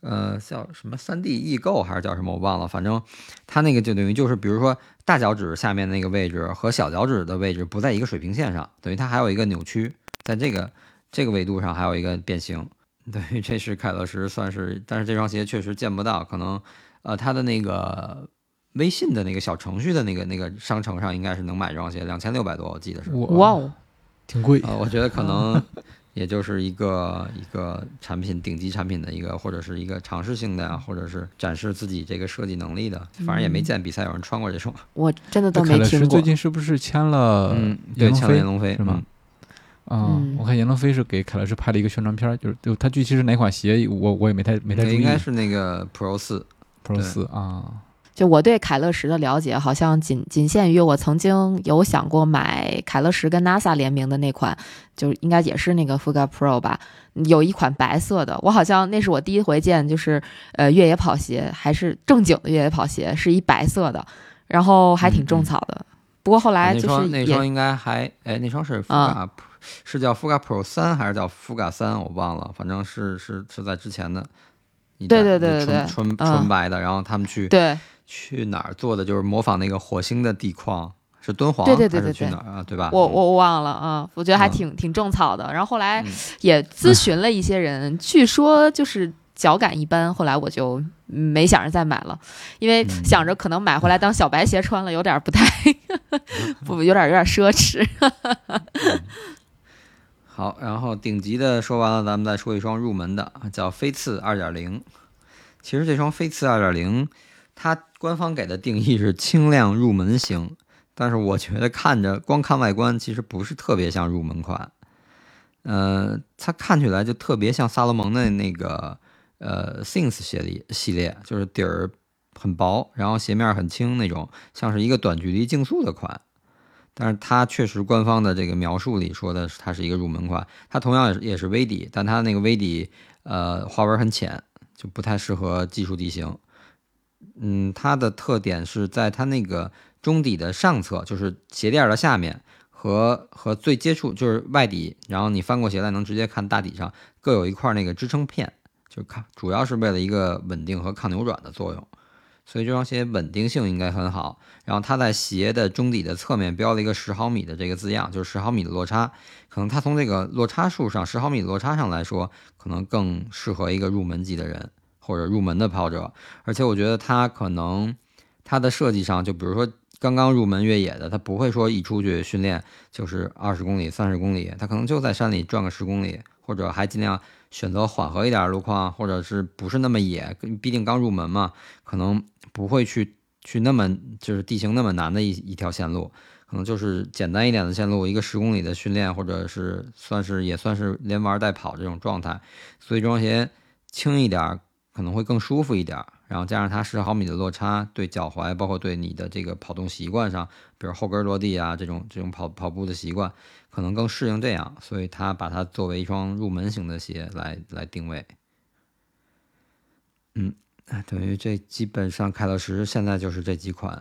呃，叫什么三 D 异构还是叫什么我忘了，反正它那个就等于就是，比如说大脚趾下面那个位置和小脚趾的位置不在一个水平线上，等于它还有一个扭曲，在这个这个维度上还有一个变形。等于这是凯乐石算是，但是这双鞋确实见不到，可能呃它的那个微信的那个小程序的那个那个商城上应该是能买这双鞋，两千六百多我记得是。哇哦，挺贵。呃，我觉得可能 也就是一个一个产品顶级产品的一个，或者是一个尝试性的呀，或者是展示自己这个设计能力的。反正也没见比赛有人穿过这双。我真的都没听过最。近是不是签了嗯，对，签了闫龙飞是吗？啊、嗯我看闫龙飞是给凯乐石拍了一个宣传片儿，就是就他具体是哪款鞋，我我也没太没太注意。嗯应该是那个 Pro 四。Pro 四啊，就我对凯乐石的了解，好像仅仅限于我曾经有想过买凯乐石跟 NASA 联名的那款，就应该也是那个 Fuga Pro 吧。有一款白色的，我好像那是我第一回见，就是呃越野跑鞋，还是正经的越野跑鞋，是一白色的，然后还挺种草的。不过后来就是那双应该还哎，那双是 Fuga，、啊是叫 Fuga Pro 三还是叫 Fuga 三？我忘了，反正是是是在之前的对。对对对对纯纯嗯纯白的，然后他们去对去哪儿做的，就是模仿那个火星的地矿，是敦煌对对对还是对对去哪儿啊？对吧？我我我忘了啊，我觉得还嗯挺挺种草的。然后后来嗯也咨询了一些人，据说就是脚感一般，后来我就嗯没想着再买了，因为嗯想着可能买回来当小白鞋穿了，有点不太 不有点有点奢侈。好，然后顶级的说完了，咱们再说一双入门的，叫飞刺二点零。其实这双飞刺二点零，它官方给的定义是轻量入门型，但是我觉得看着光看外观，其实不是特别像入门款。呃，它看起来就特别像萨洛蒙的那个呃 Things 系列系列，就是底儿很薄，然后鞋面很轻那种，像是一个短距离竞速的款。但是它确实官方的这个描述里说的是它是一个入门款，它同样也是也是微底，但它那个微底呃花纹很浅，就不太适合技术地形。嗯，它的特点是在它那个中底的上侧，就是鞋垫的下面和和最接触就是外底，然后你翻过鞋带能直接看大底上各有一块那个支撑片，就看主要是为了一个稳定和抗扭转的作用。所以这双鞋稳定性应该很好。然后它在鞋的中底的侧面标了一个十毫米的这个字样，就是十毫米的落差。可能它从这个落差数上，十毫米的落差上来说，可能更适合一个入门级的人或者入门的跑者。而且我觉得它可能它的设计上，就比如说刚刚入门越野的，他不会说一出去训练就是二十公里、三十公里，他可能就在山里转个十公里，或者还尽量选择缓和一点的路况，或者是不是那么野，毕竟刚入门嘛，可能不会去去那么就是地形那么难的一一条线路，可能就是简单一点的线路，一个十公里的训练，或者是算是也算是连玩带跑这种状态，所以这双鞋轻一点可能会更舒服一点儿，然后加上它十毫米的落差，对脚踝包括对你的这个跑动习惯上，比如后跟落地啊这种这种跑跑步的习惯，可能更适应这样，所以它把它作为一双入门型的鞋来来定位。嗯，哎等于这基本上凯乐石现在就是这几款，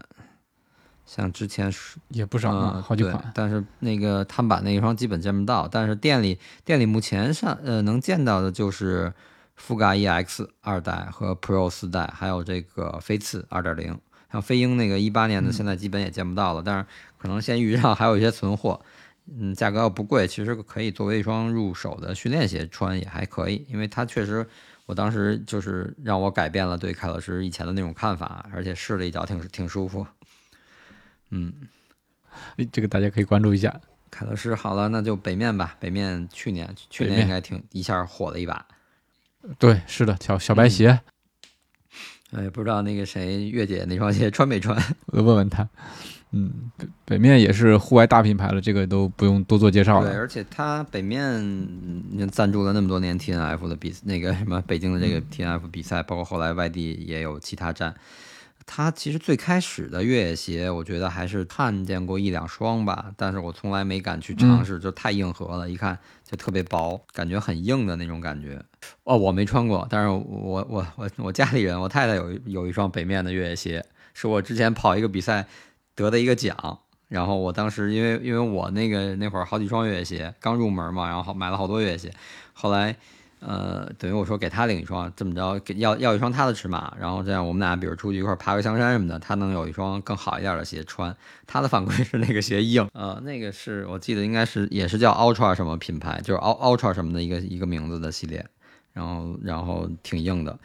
像之前是也不少好几款。但是那个碳板那一双基本见不到，但是店里店里目前上呃能见到的就是富嘎 EX 二代和 Pro 四代，还有这个飞刺二点零。像飞鹰那个一八年的，嗯现在基本也见不到了，但是可能闲鱼上还有一些存货。嗯，价格要不贵，其实可以作为一双入手的训练鞋穿也还可以，因为它确实，我当时就是让我改变了对凯乐石以前的那种看法，而且试了一脚挺挺舒服。嗯，诶这个大家可以关注一下。凯乐石好了，那就北面吧。北面去年去年应该挺一下火了一把。对，是的，小小白鞋，哎，不知道那个谁月姐那双鞋穿没穿？我问问他。嗯，北北面也是户外大品牌了，这个都不用多做介绍了对，了。而且它北面嗯赞助了那么多年 T N F 的比那个什么北京的这个 T N F 比赛，包括后来外地也有其他站。它其实最开始的越野鞋，我觉得还是看见过一两双吧，但是我从来没敢去尝试，就太硬核了，一看就特别薄，感觉很硬的那种感觉。哦，我没穿过，但是我我我我家里人，我太太有有一双北面的越野鞋，是我之前跑一个比赛得的一个奖。然后我当时因为因为我那个那会儿好几双越野鞋刚入门嘛，然后好买了好多越野鞋，后来呃等于我说给他领一双，这么着给要要一双他的尺码，然后这样我们俩比如出去一块爬个香山什么的，他能有一双更好一点的鞋穿。他的反馈是那个鞋硬，呃，那个是我记得应该是也是叫 Ultra 什么品牌，就是 Ul Ultra 什么的一个一个名字的系列，然后然后挺硬的。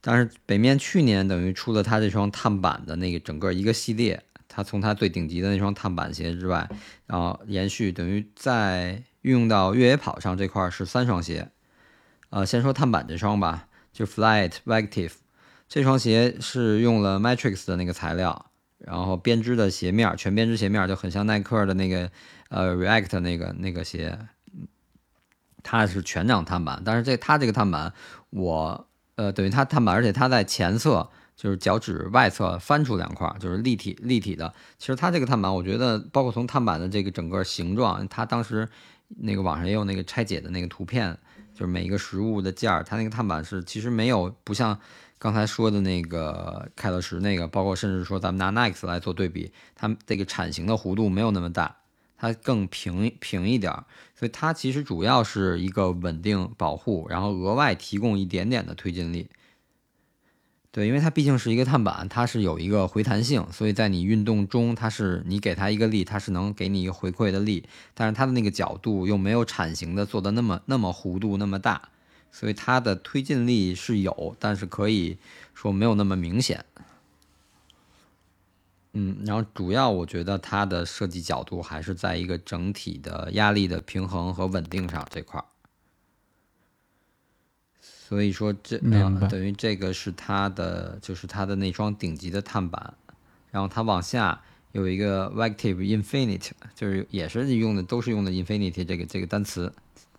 但是北面去年等于出了他这双碳板的那个整个一个系列，他从他最顶级的那双碳板鞋之外，然后延续等于在运用到越野跑上这块是三双鞋。呃，先说碳板这双吧，就 Flight Vective 这双鞋是用了 Matrix 的那个材料，然后编织的鞋面，全编织鞋面就很像耐克的那个呃 React 那个那个鞋，它是全掌碳板，但是这它这个碳板我呃等于它碳板，而且它在前侧就是脚趾外侧翻出两块，就是立体立体的。其实它这个碳板，我觉得包括从碳板的这个整个形状，它当时那个网上也有那个拆解的那个图片，就是每一个实物的件儿，它那个碳板是其实没有不像刚才说的那个凯乐石那个，包括甚至说咱们拿 Nike 来做对比，它这个铲形的弧度没有那么大，它更平平一点儿，所以它其实主要是一个稳定保护，然后额外提供一点点的推进力。对，因为它毕竟是一个碳板，它是有一个回弹性，所以在你运动中，它是你给它一个力，它是能给你一个回馈的力，但是它的那个角度又没有铲形的做的那么那么弧度那么大，所以它的推进力是有，但是可以说没有那么明显。嗯，然后主要我觉得它的设计角度还是在一个整体的压力的平衡和稳定上这块儿。所以说这明白呃、等于这个是它的，就是它的那双顶级的碳板，然后它往下有一个 Vective Infinite，就是也是用的都是用的 Infinity 这个这个单词，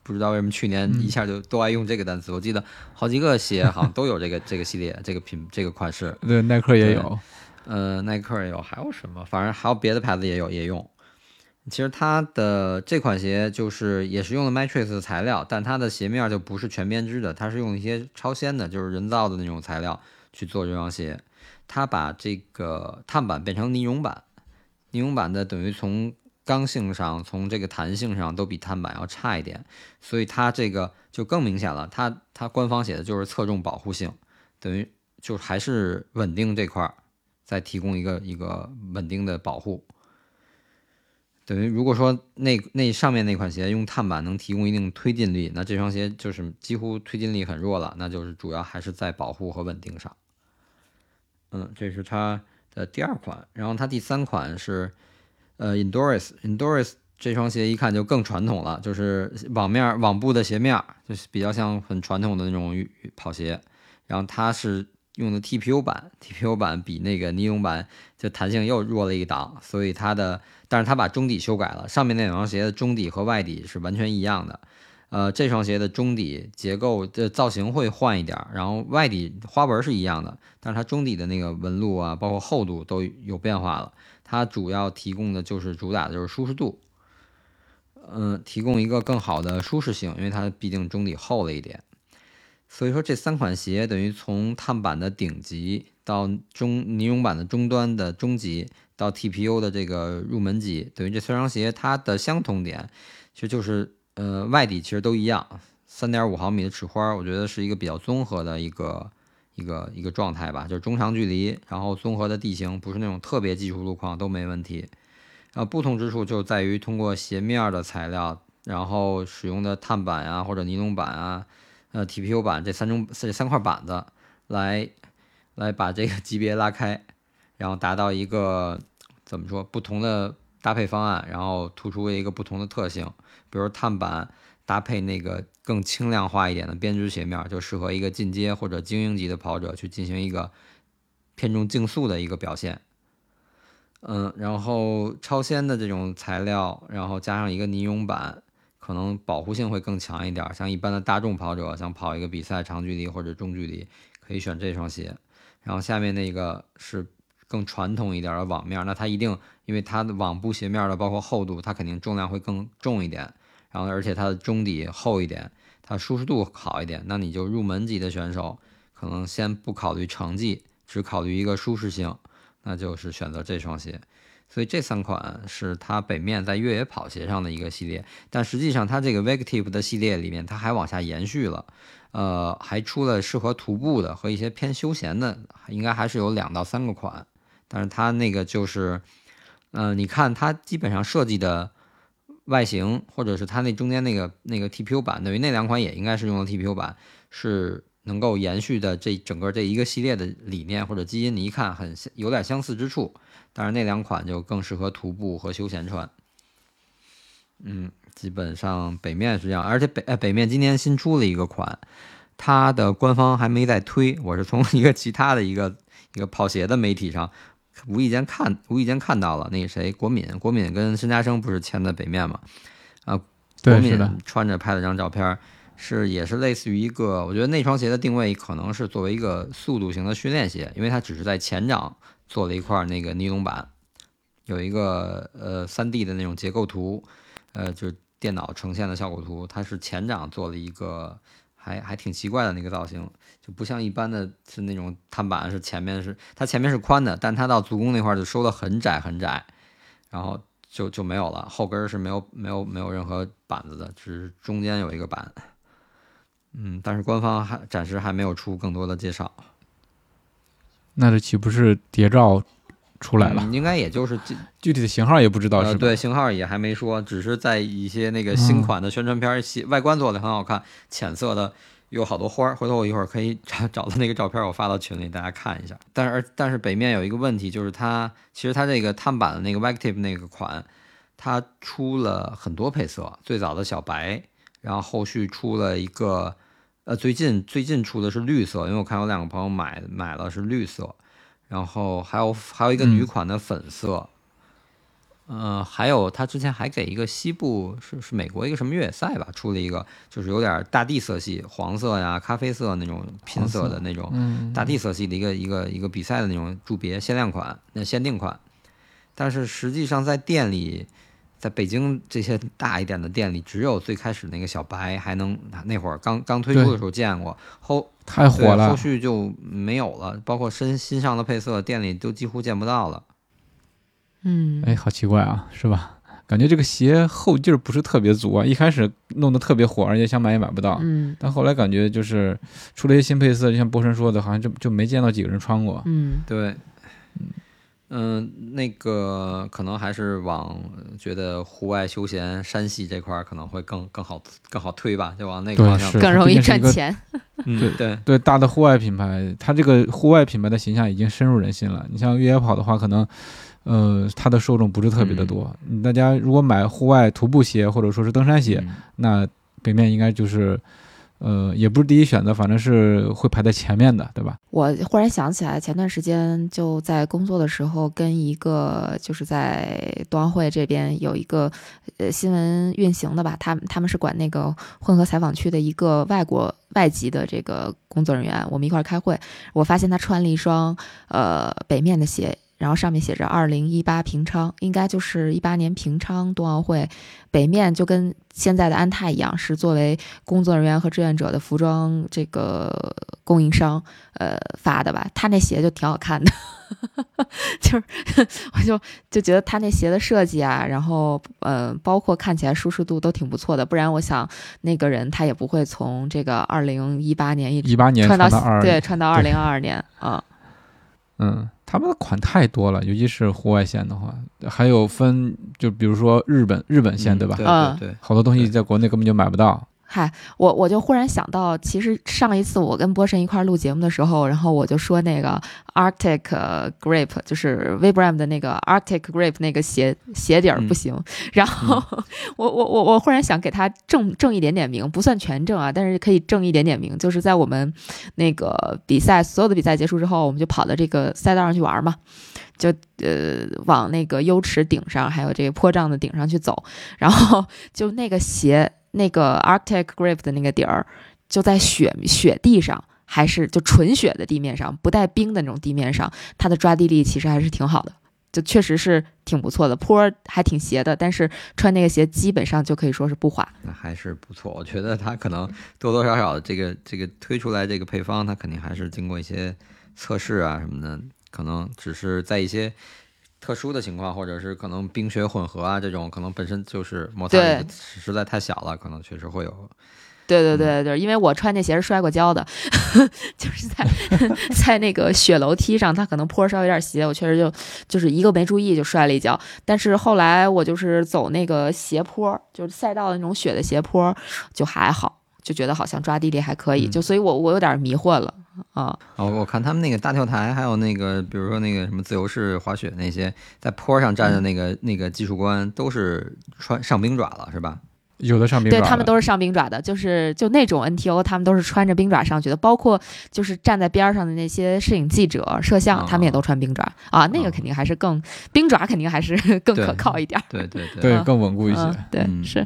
不知道为什么去年一下就都爱用这个单词，我记得好几个鞋好像都有这个 这个系列这个品这个款式，对，耐克也有。呃，耐克也有，还有什么？反正还有别的牌子也有也用。其实它的这款鞋就是也是用了 Matrix 的材料，但它的鞋面就不是全编织的，它是用一些超纤的，就是人造的那种材料去做这双鞋。它把这个碳板变成尼龙板，尼龙板的等于从刚性上、从这个弹性上都比碳板要差一点，所以它这个就更明显了。它它官方写的就是侧重保护性，等于就还是稳定这块儿。再提供一个一个稳定的保护，等于如果说那那上面那款鞋用碳板能提供一定推进力，那这双鞋就是几乎推进力很弱了，那就是主要还是在保护和稳定上。嗯，这是它的第二款，然后它第三款是呃 Endurance，Endurance 这双鞋一看就更传统了，就是网面网布的鞋面，就是比较像很传统的那种跑鞋，然后它是。用的 TPU 版，TPU 版比那个尼龙版就弹性又弱了一档，所以它的，但是它把中底修改了，上面那两双鞋的中底和外底是完全一样的，呃，这双鞋的中底结构的造型会换一点，然后外底花纹是一样的，但是它中底的那个纹路啊，包括厚度都有变化了，它主要提供的就是主打的就是舒适度，嗯、提供一个更好的舒适性，因为它毕竟中底厚了一点。所以说这三款鞋等于从碳板的顶级到中尼龙板的终端的中级到 TPU 的这个入门级，等于这三双鞋它的相同点其实就是呃外底其实都一样，三点五毫米的齿花，我觉得是一个比较综合的一个一个一个状态吧，就是中长距离，然后综合的地形，不是那种特别技术路况都没问题。呃，不同之处就在于通过鞋面的材料，然后使用的碳板啊或者尼龙板啊。呃，TPU 板这三种这三块板子来来把这个级别拉开，然后达到一个怎么说不同的搭配方案，然后突出一个不同的特性。比如碳板搭配那个更轻量化一点的编织鞋面，就适合一个进阶或者精英级的跑者去进行一个偏重竞速的一个表现。嗯，然后超纤的这种材料，然后加上一个尼龙板。可能保护性会更强一点，像一般的大众跑者想跑一个比赛长距离或者中距离，可以选这双鞋。然后下面那个是更传统一点的网面，那它一定因为它的网布鞋面的包括厚度，它肯定重量会更重一点。然后而且它的中底厚一点，它舒适度好一点。那你就入门级的选手，可能先不考虑成绩，只考虑一个舒适性，那就是选择这双鞋。所以这三款是它北面在越野跑鞋上的一个系列，但实际上它这个 Vective 的系列里面，它还往下延续了，呃，还出了适合徒步的和一些偏休闲的，应该还是有两到三个款。但是它那个就是，呃，你看它基本上设计的外形，或者是它那中间那个那个 TPU 版，等于那两款也应该是用的 TPU 版，是能够延续的这整个这一个系列的理念或者基因，你一看很有点相似之处。但是那两款就更适合徒步和休闲穿。嗯，基本上北面是这样，而且北哎北面今年新出了一个款，它的官方还没在推，我是从一个其他的一个一个跑鞋的媒体上无意间看无意间看到了，那个谁国敏国敏跟申嘉生不是签的北面嘛？啊，国敏穿着拍了张照片，是也是类似于一个，我觉得那双鞋的定位可能是作为一个速度型的训练鞋，因为它只是在前掌。做了一块那个尼龙板，有一个呃三 D 的那种结构图，呃就是电脑呈现的效果图。它是前掌做了一个还还挺奇怪的那个造型，就不像一般的是那种碳板是前面是它前面是宽的，但它到足弓那块就收的很窄很窄，然后就就没有了。后跟是没有没有没有任何板子的，只是中间有一个板。嗯，但是官方还暂时还没有出更多的介绍。那这岂不是谍照出来了？应该也就是 具具体的型号也不知道是吧？对，型号也还没说，只是在一些那个新款的宣传片，外观做的很好看，浅色的有好多花儿。回头我一会儿可以找找到那个照片，我发到群里大家看一下。但是但是北面有一个问题，就是它其实它这个碳板的那个 Vective 那个款，它出了很多配色，最早的小白，然后后续出了一个。呃，最近最近出的是绿色，因为我看有两个朋友买买了是绿色，然后还有还有一个女款的粉色，嗯，还有他之前还给一个西部是是美国一个什么越野赛吧，出了一个就是有点大地色系，黄色呀、咖啡色那种拼色的那种大地色系的一个一个一个比赛的那种铸别限量款，那限定款，但是实际上在店里。在北京这些大一点的店里，只有最开始那个小白还能那会儿刚刚推出的时候见过，后太火了，后续就没有了。包括新新上的配色，店里都几乎见不到了。嗯，哎，好奇怪啊，是吧？感觉这个鞋后劲儿不是特别足啊。一开始弄得特别火，而且想买也买不到。嗯，但后来感觉就是出了一些新配色，就像波神说的，好像就就没见到几个人穿过。嗯，对，嗯。嗯，那个可能还是往觉得户外休闲、山系这块可能会更更好、更好推吧，就往那个方向更容易赚钱。对对对，大的户外品牌，它这个户外品牌的形象已经深入人心了。你像越野跑的话，可能呃，它的受众不是特别的多。大家如果买户外徒步鞋或者说是登山鞋，那北面应该就是。呃，也不是第一选择，反正是会排在前面的，对吧？我忽然想起来，前段时间就在工作的时候，跟一个就是在冬奥会这边有一个呃新闻运行的吧，他他们是管那个混合采访区的一个外国外籍的这个工作人员，我们一块儿开会，我发现他穿了一双呃北面的鞋，然后上面写着二零一八平昌，应该就是一八年平昌冬奥会北面就跟现在的安踏一样，是作为工作人员和志愿者的服装这个供应商呃发的吧。他那鞋就挺好看的，就是 我就就觉得他那鞋的设计啊，然后呃包括看起来舒适度都挺不错的，不然我想那个人他也不会从这个二零一八年一直一八年穿到对穿到二零二二年啊。嗯，他们的款太多了，尤其是户外线的话，还有分，就比如说日本日本线，对吧？对嗯对对，好多东西在国内根本就买不到。嗨，我我就忽然想到，其实上一次我跟波神一块儿录节目的时候，然后我就说那个 Arctic 呃 Grip，就是 Vibram 的那个 Arctic Grip 那个鞋鞋底儿不嗯。行，然后我我我我忽然想给他正正一点点名，不算全正啊，但是可以正一点点名，就是在我们那个比赛所有的比赛结束之后，我们就跑到这个赛道上去玩嘛。就呃往那个优池顶上，还有这个坡障的顶上去走，然后就那个鞋，那个 Arctic Grip 的那个底儿，就在雪雪地上，还是就纯雪的地面上，不带冰的那种地面上，它的抓地力其实还是挺好的，就确实是挺不错的，坡还挺斜的，但是穿那个鞋基本上就可以说是不滑。那还是不错。我觉得它可能多多少少这个这个推出来这个配方，它肯定还是经过一些测试啊什么的，可能只是在一些特殊的情况，或者是可能冰雪混合啊这种，可能本身就是摩擦力实在太小了，可能确实会有。对对对对，因为我穿那鞋是摔过跤的，就是在 在那个雪楼梯上，它可能坡稍微有点斜，我确实就就是一个没注意就摔了一跤。但是后来我就是走那个斜坡，就是赛道的那种雪的斜坡，就还好，就觉得好像抓地力还可以，嗯就所以我我有点迷惑了啊。哦，我看他们那个大跳台，还有那个，比如说那个什么自由式滑雪那些，在坡上站的那个、那个技术官，都是穿上冰爪了，是吧？有的上冰爪对他们都是上冰爪的，就是就那种 NTO，他们都是穿着冰爪上去的，包括就是站在边上的那些摄影记者、摄像，他们也都穿冰爪啊，那个肯定还是更冰爪肯定还是 更可靠一点儿。对对对。对嗯更稳固一些。嗯，对，嗯是，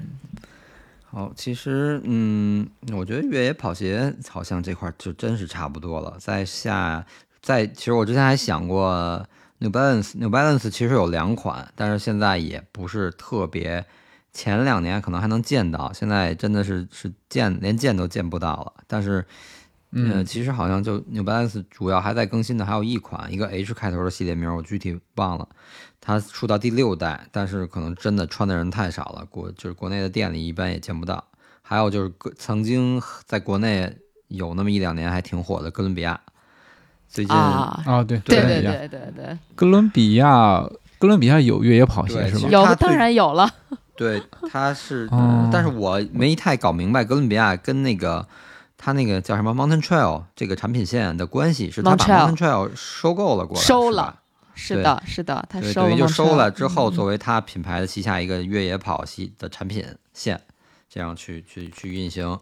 好，其实嗯，我觉得越野跑鞋好像这块儿就真是差不多了。在下，在其实我之前还想过 New Balance，New Balance 其实有两款，但是现在也不是特别。前两年可能还能见到，现在真的是是见连见都见不到了。但是呃，嗯，其实好像就 New Balance 主要还在更新的还有一款，一个 H 开头的系列名，我具体忘了。它出到第六代，但是可能真的穿的人太少了，国就是国内的店里一般也见不到。还有就是曾经在国内有那么一两年还挺火的哥伦比亚，最近、啊，啊，对对对哥伦比亚对对对，哥伦比亚，哥伦比亚有越野跑鞋是吧对其实？有当然有了，对，它是，哦但是我没太搞明白哥伦比亚跟那个它那个叫什么 Mountain Trail 这个产品线的关系，是它把 Mountain Trail 收购了过来，收了是的，是的，他对，收了等于就收了之后，嗯作为他品牌的旗下一个越野跑系的产品线，这样去去去运行。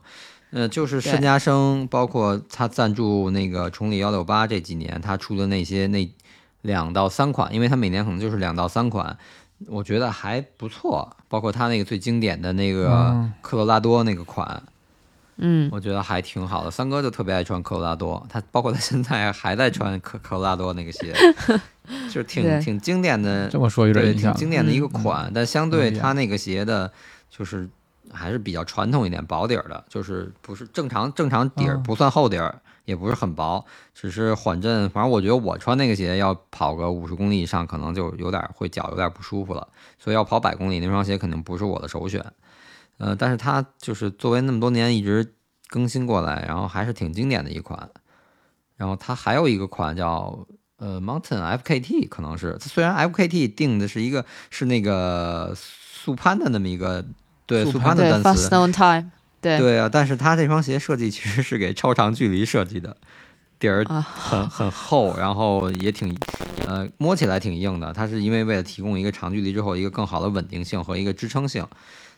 呃，就是对申嘉生，包括他赞助那个崇礼幺六八这几年，他出的那些那两到三款，因为他每年可能就是两到三款，我觉得还不错。包括他那个最经典的那个嗯科罗拉多那个款，嗯，我觉得还挺好的。三哥就特别爱穿科罗拉多，他包括他现在还在穿科科罗拉多那个鞋，就是挺挺经典的。这么说有点对，挺印象。经典的一个嗯款，但相对他那个鞋的，就是还是比较传统一点，薄底儿的，就是不是正常正常底儿，哦不算厚底儿，也不是很薄，只是缓震。反正我觉得我穿那个鞋要跑个五十公里以上，可能就有点会脚有点不舒服了，所以要跑百公里那双鞋肯定不是我的首选。呃，但是它就是作为那么多年一直更新过来，然后还是挺经典的一款。然后它还有一个款叫呃 Mountain FKT，可能是它虽然 FKT 定的是一个是那个速攀的那么一个对速速攀的单，Fast 词，Stone Time，对对啊，但是它这双鞋设计其实是给超长距离设计的，底儿啊，很很厚，然后也挺呃摸起来挺硬的。它是因为为了提供一个长距离之后一个更好的稳定性和一个支撑性，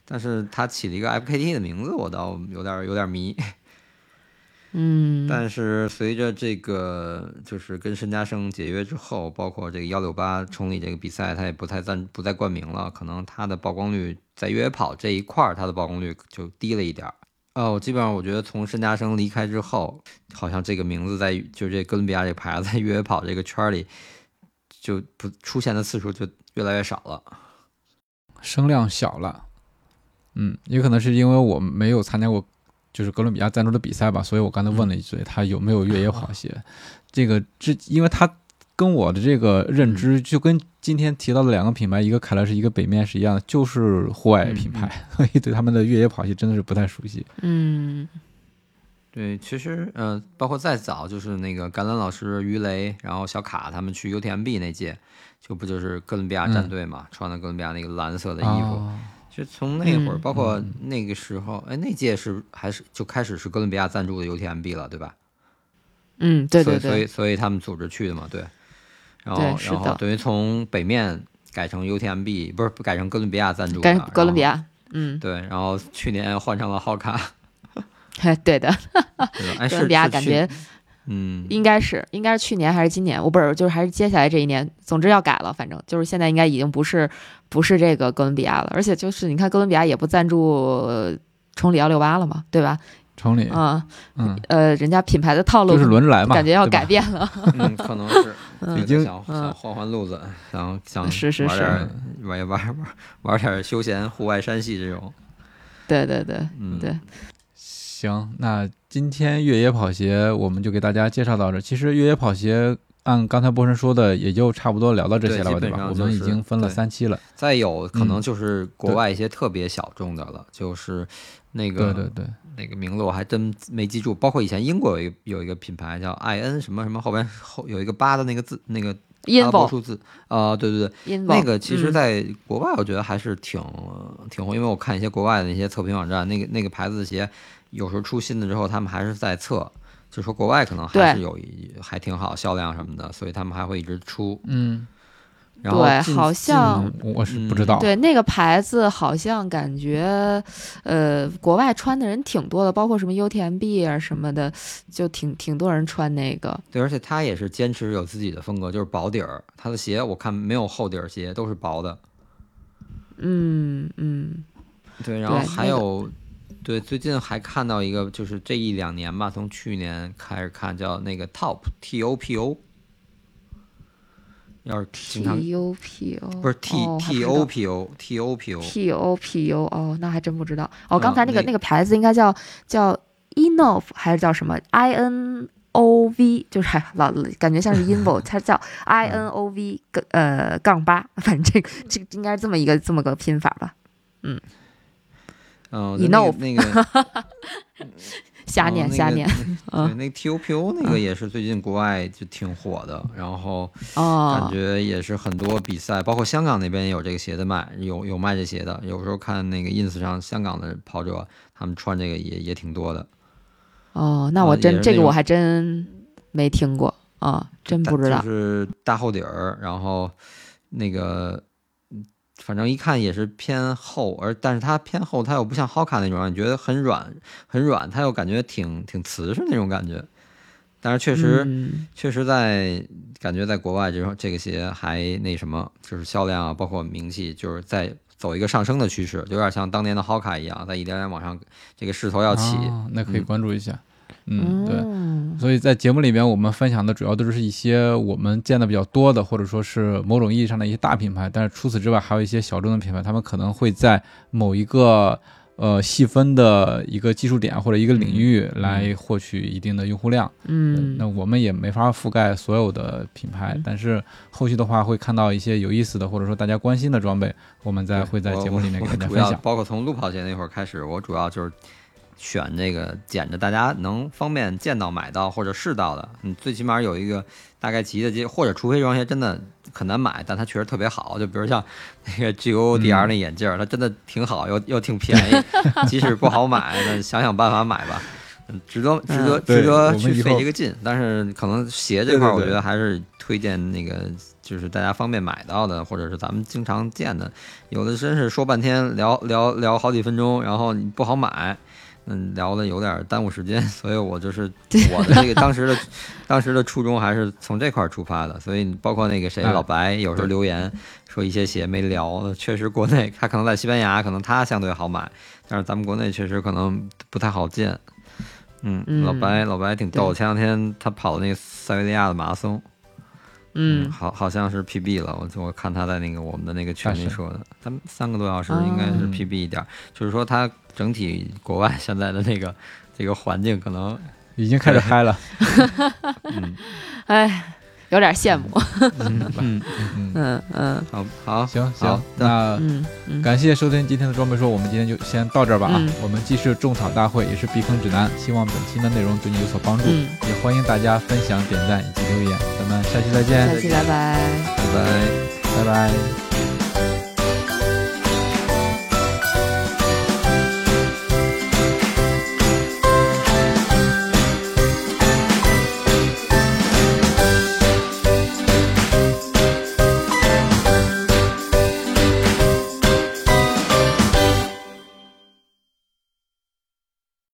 但是它起了一个 FKT 的名字，我倒有点有点迷。嗯，但是随着这个就是跟申嘉生解约之后，包括这个幺六八崇礼这个比赛，他也不太赞不再冠名了，可能他的曝光率在越野跑这一块儿，它的曝光率就低了一点儿。哦，基本上我觉得从申嘉生离开之后，好像这个名字在就是这哥伦比亚这个牌子在越野跑这个圈儿里，就不出现的次数就越来越少了。声量小了，嗯，也可能是因为我没有参加过就是哥伦比亚赞助的比赛吧，所以我刚才问了一嘴，他有没有越野跑鞋？这个这，因为他跟我的这个认知就跟今天提到的两个品牌，一个凯乐是一个北面是一样的，就是户外品牌，所以对他们的越野跑鞋真的是不太熟悉。嗯对，其实呃，包括再早就是那个甘兰老师、于雷，然后小卡他们去 UTMB 那届，就不就是哥伦比亚战队嘛，穿的哥伦比亚那个蓝色的衣服。哦就从那会儿，嗯包括那个时候，哎，那届是还是就开始是哥伦比亚赞助的 UTMB 了，对吧？嗯，对对对，所以所以所以他们组织去的嘛，对。然后然后等于从北面改成 UTMB，不是不改成哥伦比亚赞助改成哥伦比。亚，嗯，对，然后去年换成了浩卡，对的，哥伦比亚感觉嗯，应该是应该是去年还是今年，我不是就是还是接下来这一年，总之要改了，反正就是现在应该已经不是不是这个哥伦比亚了，而且就是你看哥伦比亚也不赞助呃崇礼幺六八了嘛，对吧？崇礼，啊、嗯，呃，人家品牌的套路就是轮着来嘛，感觉要改变了，嗯，可能是嗯已经想想换换路子，想想是是是玩玩玩玩玩点儿休闲户外山系这种，对对对嗯，对，行，那今天越野跑鞋我们就给大家介绍到这。其实越野跑鞋按刚才波神说的，也就差不多聊到这些了吧，对吧？我们已经分了三期了。再有可能嗯。就是国外一些特别小众的了，就是那个对对对，那个名字我还真没记住，包括以前英国有一个有一个品牌叫艾恩什么什么，后边后有一个八的那个字，那个阿拉伯数字。啊、对对对。那个其实嗯。在国外我觉得还是挺挺红，因为我看一些国外的那些测评网站，那个那个牌子的鞋有时候出新的之后，他们还是在测，就说国外可能还是有一还挺好销量什么的，所以他们还会一直出。嗯，然后对好像嗯我是不知道。对，那个牌子好像感觉，呃，国外穿的人挺多的，包括什么 UTMB 啊什么的，就挺挺多人穿那个。对，而且他也是坚持有自己的风格，就是薄底儿。他的鞋我看没有厚底儿鞋，都是薄的。嗯嗯，对，然后对那个还有，对，最近还看到一个，就是这一两年吧，从去年开始看，叫那个 Top T O P O。要是经常 T U P O 不是 T T O P O T O P O，T O P O 哦，那还真不知道。哦，啊刚才那个、那那个牌子应该叫叫 Inov 还是叫什么 I N O V，就是还老感觉像是 Invo，它叫 I N O V 杠呃杠八，反正这个这个应该是这么一个这么个拼法吧。嗯，Enough 那个 那个瞎念瞎念 对，那个 T O P O 那个也是最近国外就挺火的，然后感哦，觉也是很多比赛，包括香港那边也有这个鞋子卖，有有卖这鞋的。有时候看那个 ins 上香港的跑者，他们穿这个也也挺多的。哦，那啊我真、这个我还真没听过啊，真不知道就。是大厚底儿，然后那个，嗯反正一看也是偏厚，而但是它偏厚，它又不像 Hoka 那种让你觉得很软很软，它又感觉挺挺瓷实那种感觉。但是确实、嗯确实在感觉在国外这种这个鞋还那什么，就是销量啊，包括名气，就是在走一个上升的趋势，有点像当年的 Hoka 一样，在一点点往上，这个势头要起。啊那可以嗯关注一下。嗯，对。嗯所以在节目里面，我们分享的主要都是一些我们见的比较多的，或者说是某种意义上的一些大品牌。但是除此之外，还有一些小众的品牌，他们可能会在某一个呃细分的一个技术点或者一个领域来获取一定的用户量。嗯那我们也没法覆盖所有的品牌，但是后续的话会看到一些有意思的，或者说大家关心的装备，我们再会在节目里面给大家分享。包括从路跑鞋那会儿开始，我主要就是选这个捡着大家能方便见到、买到或者试到的，你最起码有一个大概齐的机，或者除非这双鞋真的很难买，但它确实特别好，就比如像那个 G O D R 那眼镜儿，它真的挺好，又又挺便宜，即使不好买，那想想办法买吧。嗯值得值得值得去费这个劲，但是可能鞋这块儿，我觉得还是推荐那个就是大家方便买到的，或者是咱们经常见的，有的真是说半天聊聊聊好几分钟，然后你不好买，嗯，聊的有点耽误时间，所以我就是我的这个当时的当时的初衷还是从这块儿出发的，所以包括那个谁哎老白有时候留言说一些鞋没聊，确实国内 他可能在西班牙可能他相对好买，但是咱们国内确实可能不太好见。嗯，嗯老白老白挺逗，前两天他跑那个塞维利亚的马拉松，嗯，好，好像是 PB 了。我我看他在那个我们的那个群里说的，他们三个多小时应该是哦 PB 一点儿，就是说他整体国外现在的那个这个环境可能，已经开始嗨了。嗯哎，有点羡慕。嗯嗯，嗯嗯好好行行，那嗯嗯，感谢收听今天的装备说，我们今天就先到这儿吧啊嗯！我们既是种草大会，也是避坑指南，希望本期的内容对你有所帮助，嗯，也欢迎大家分享、点赞以及留言。咱们下期再见，下期拜拜。拜拜。拜拜。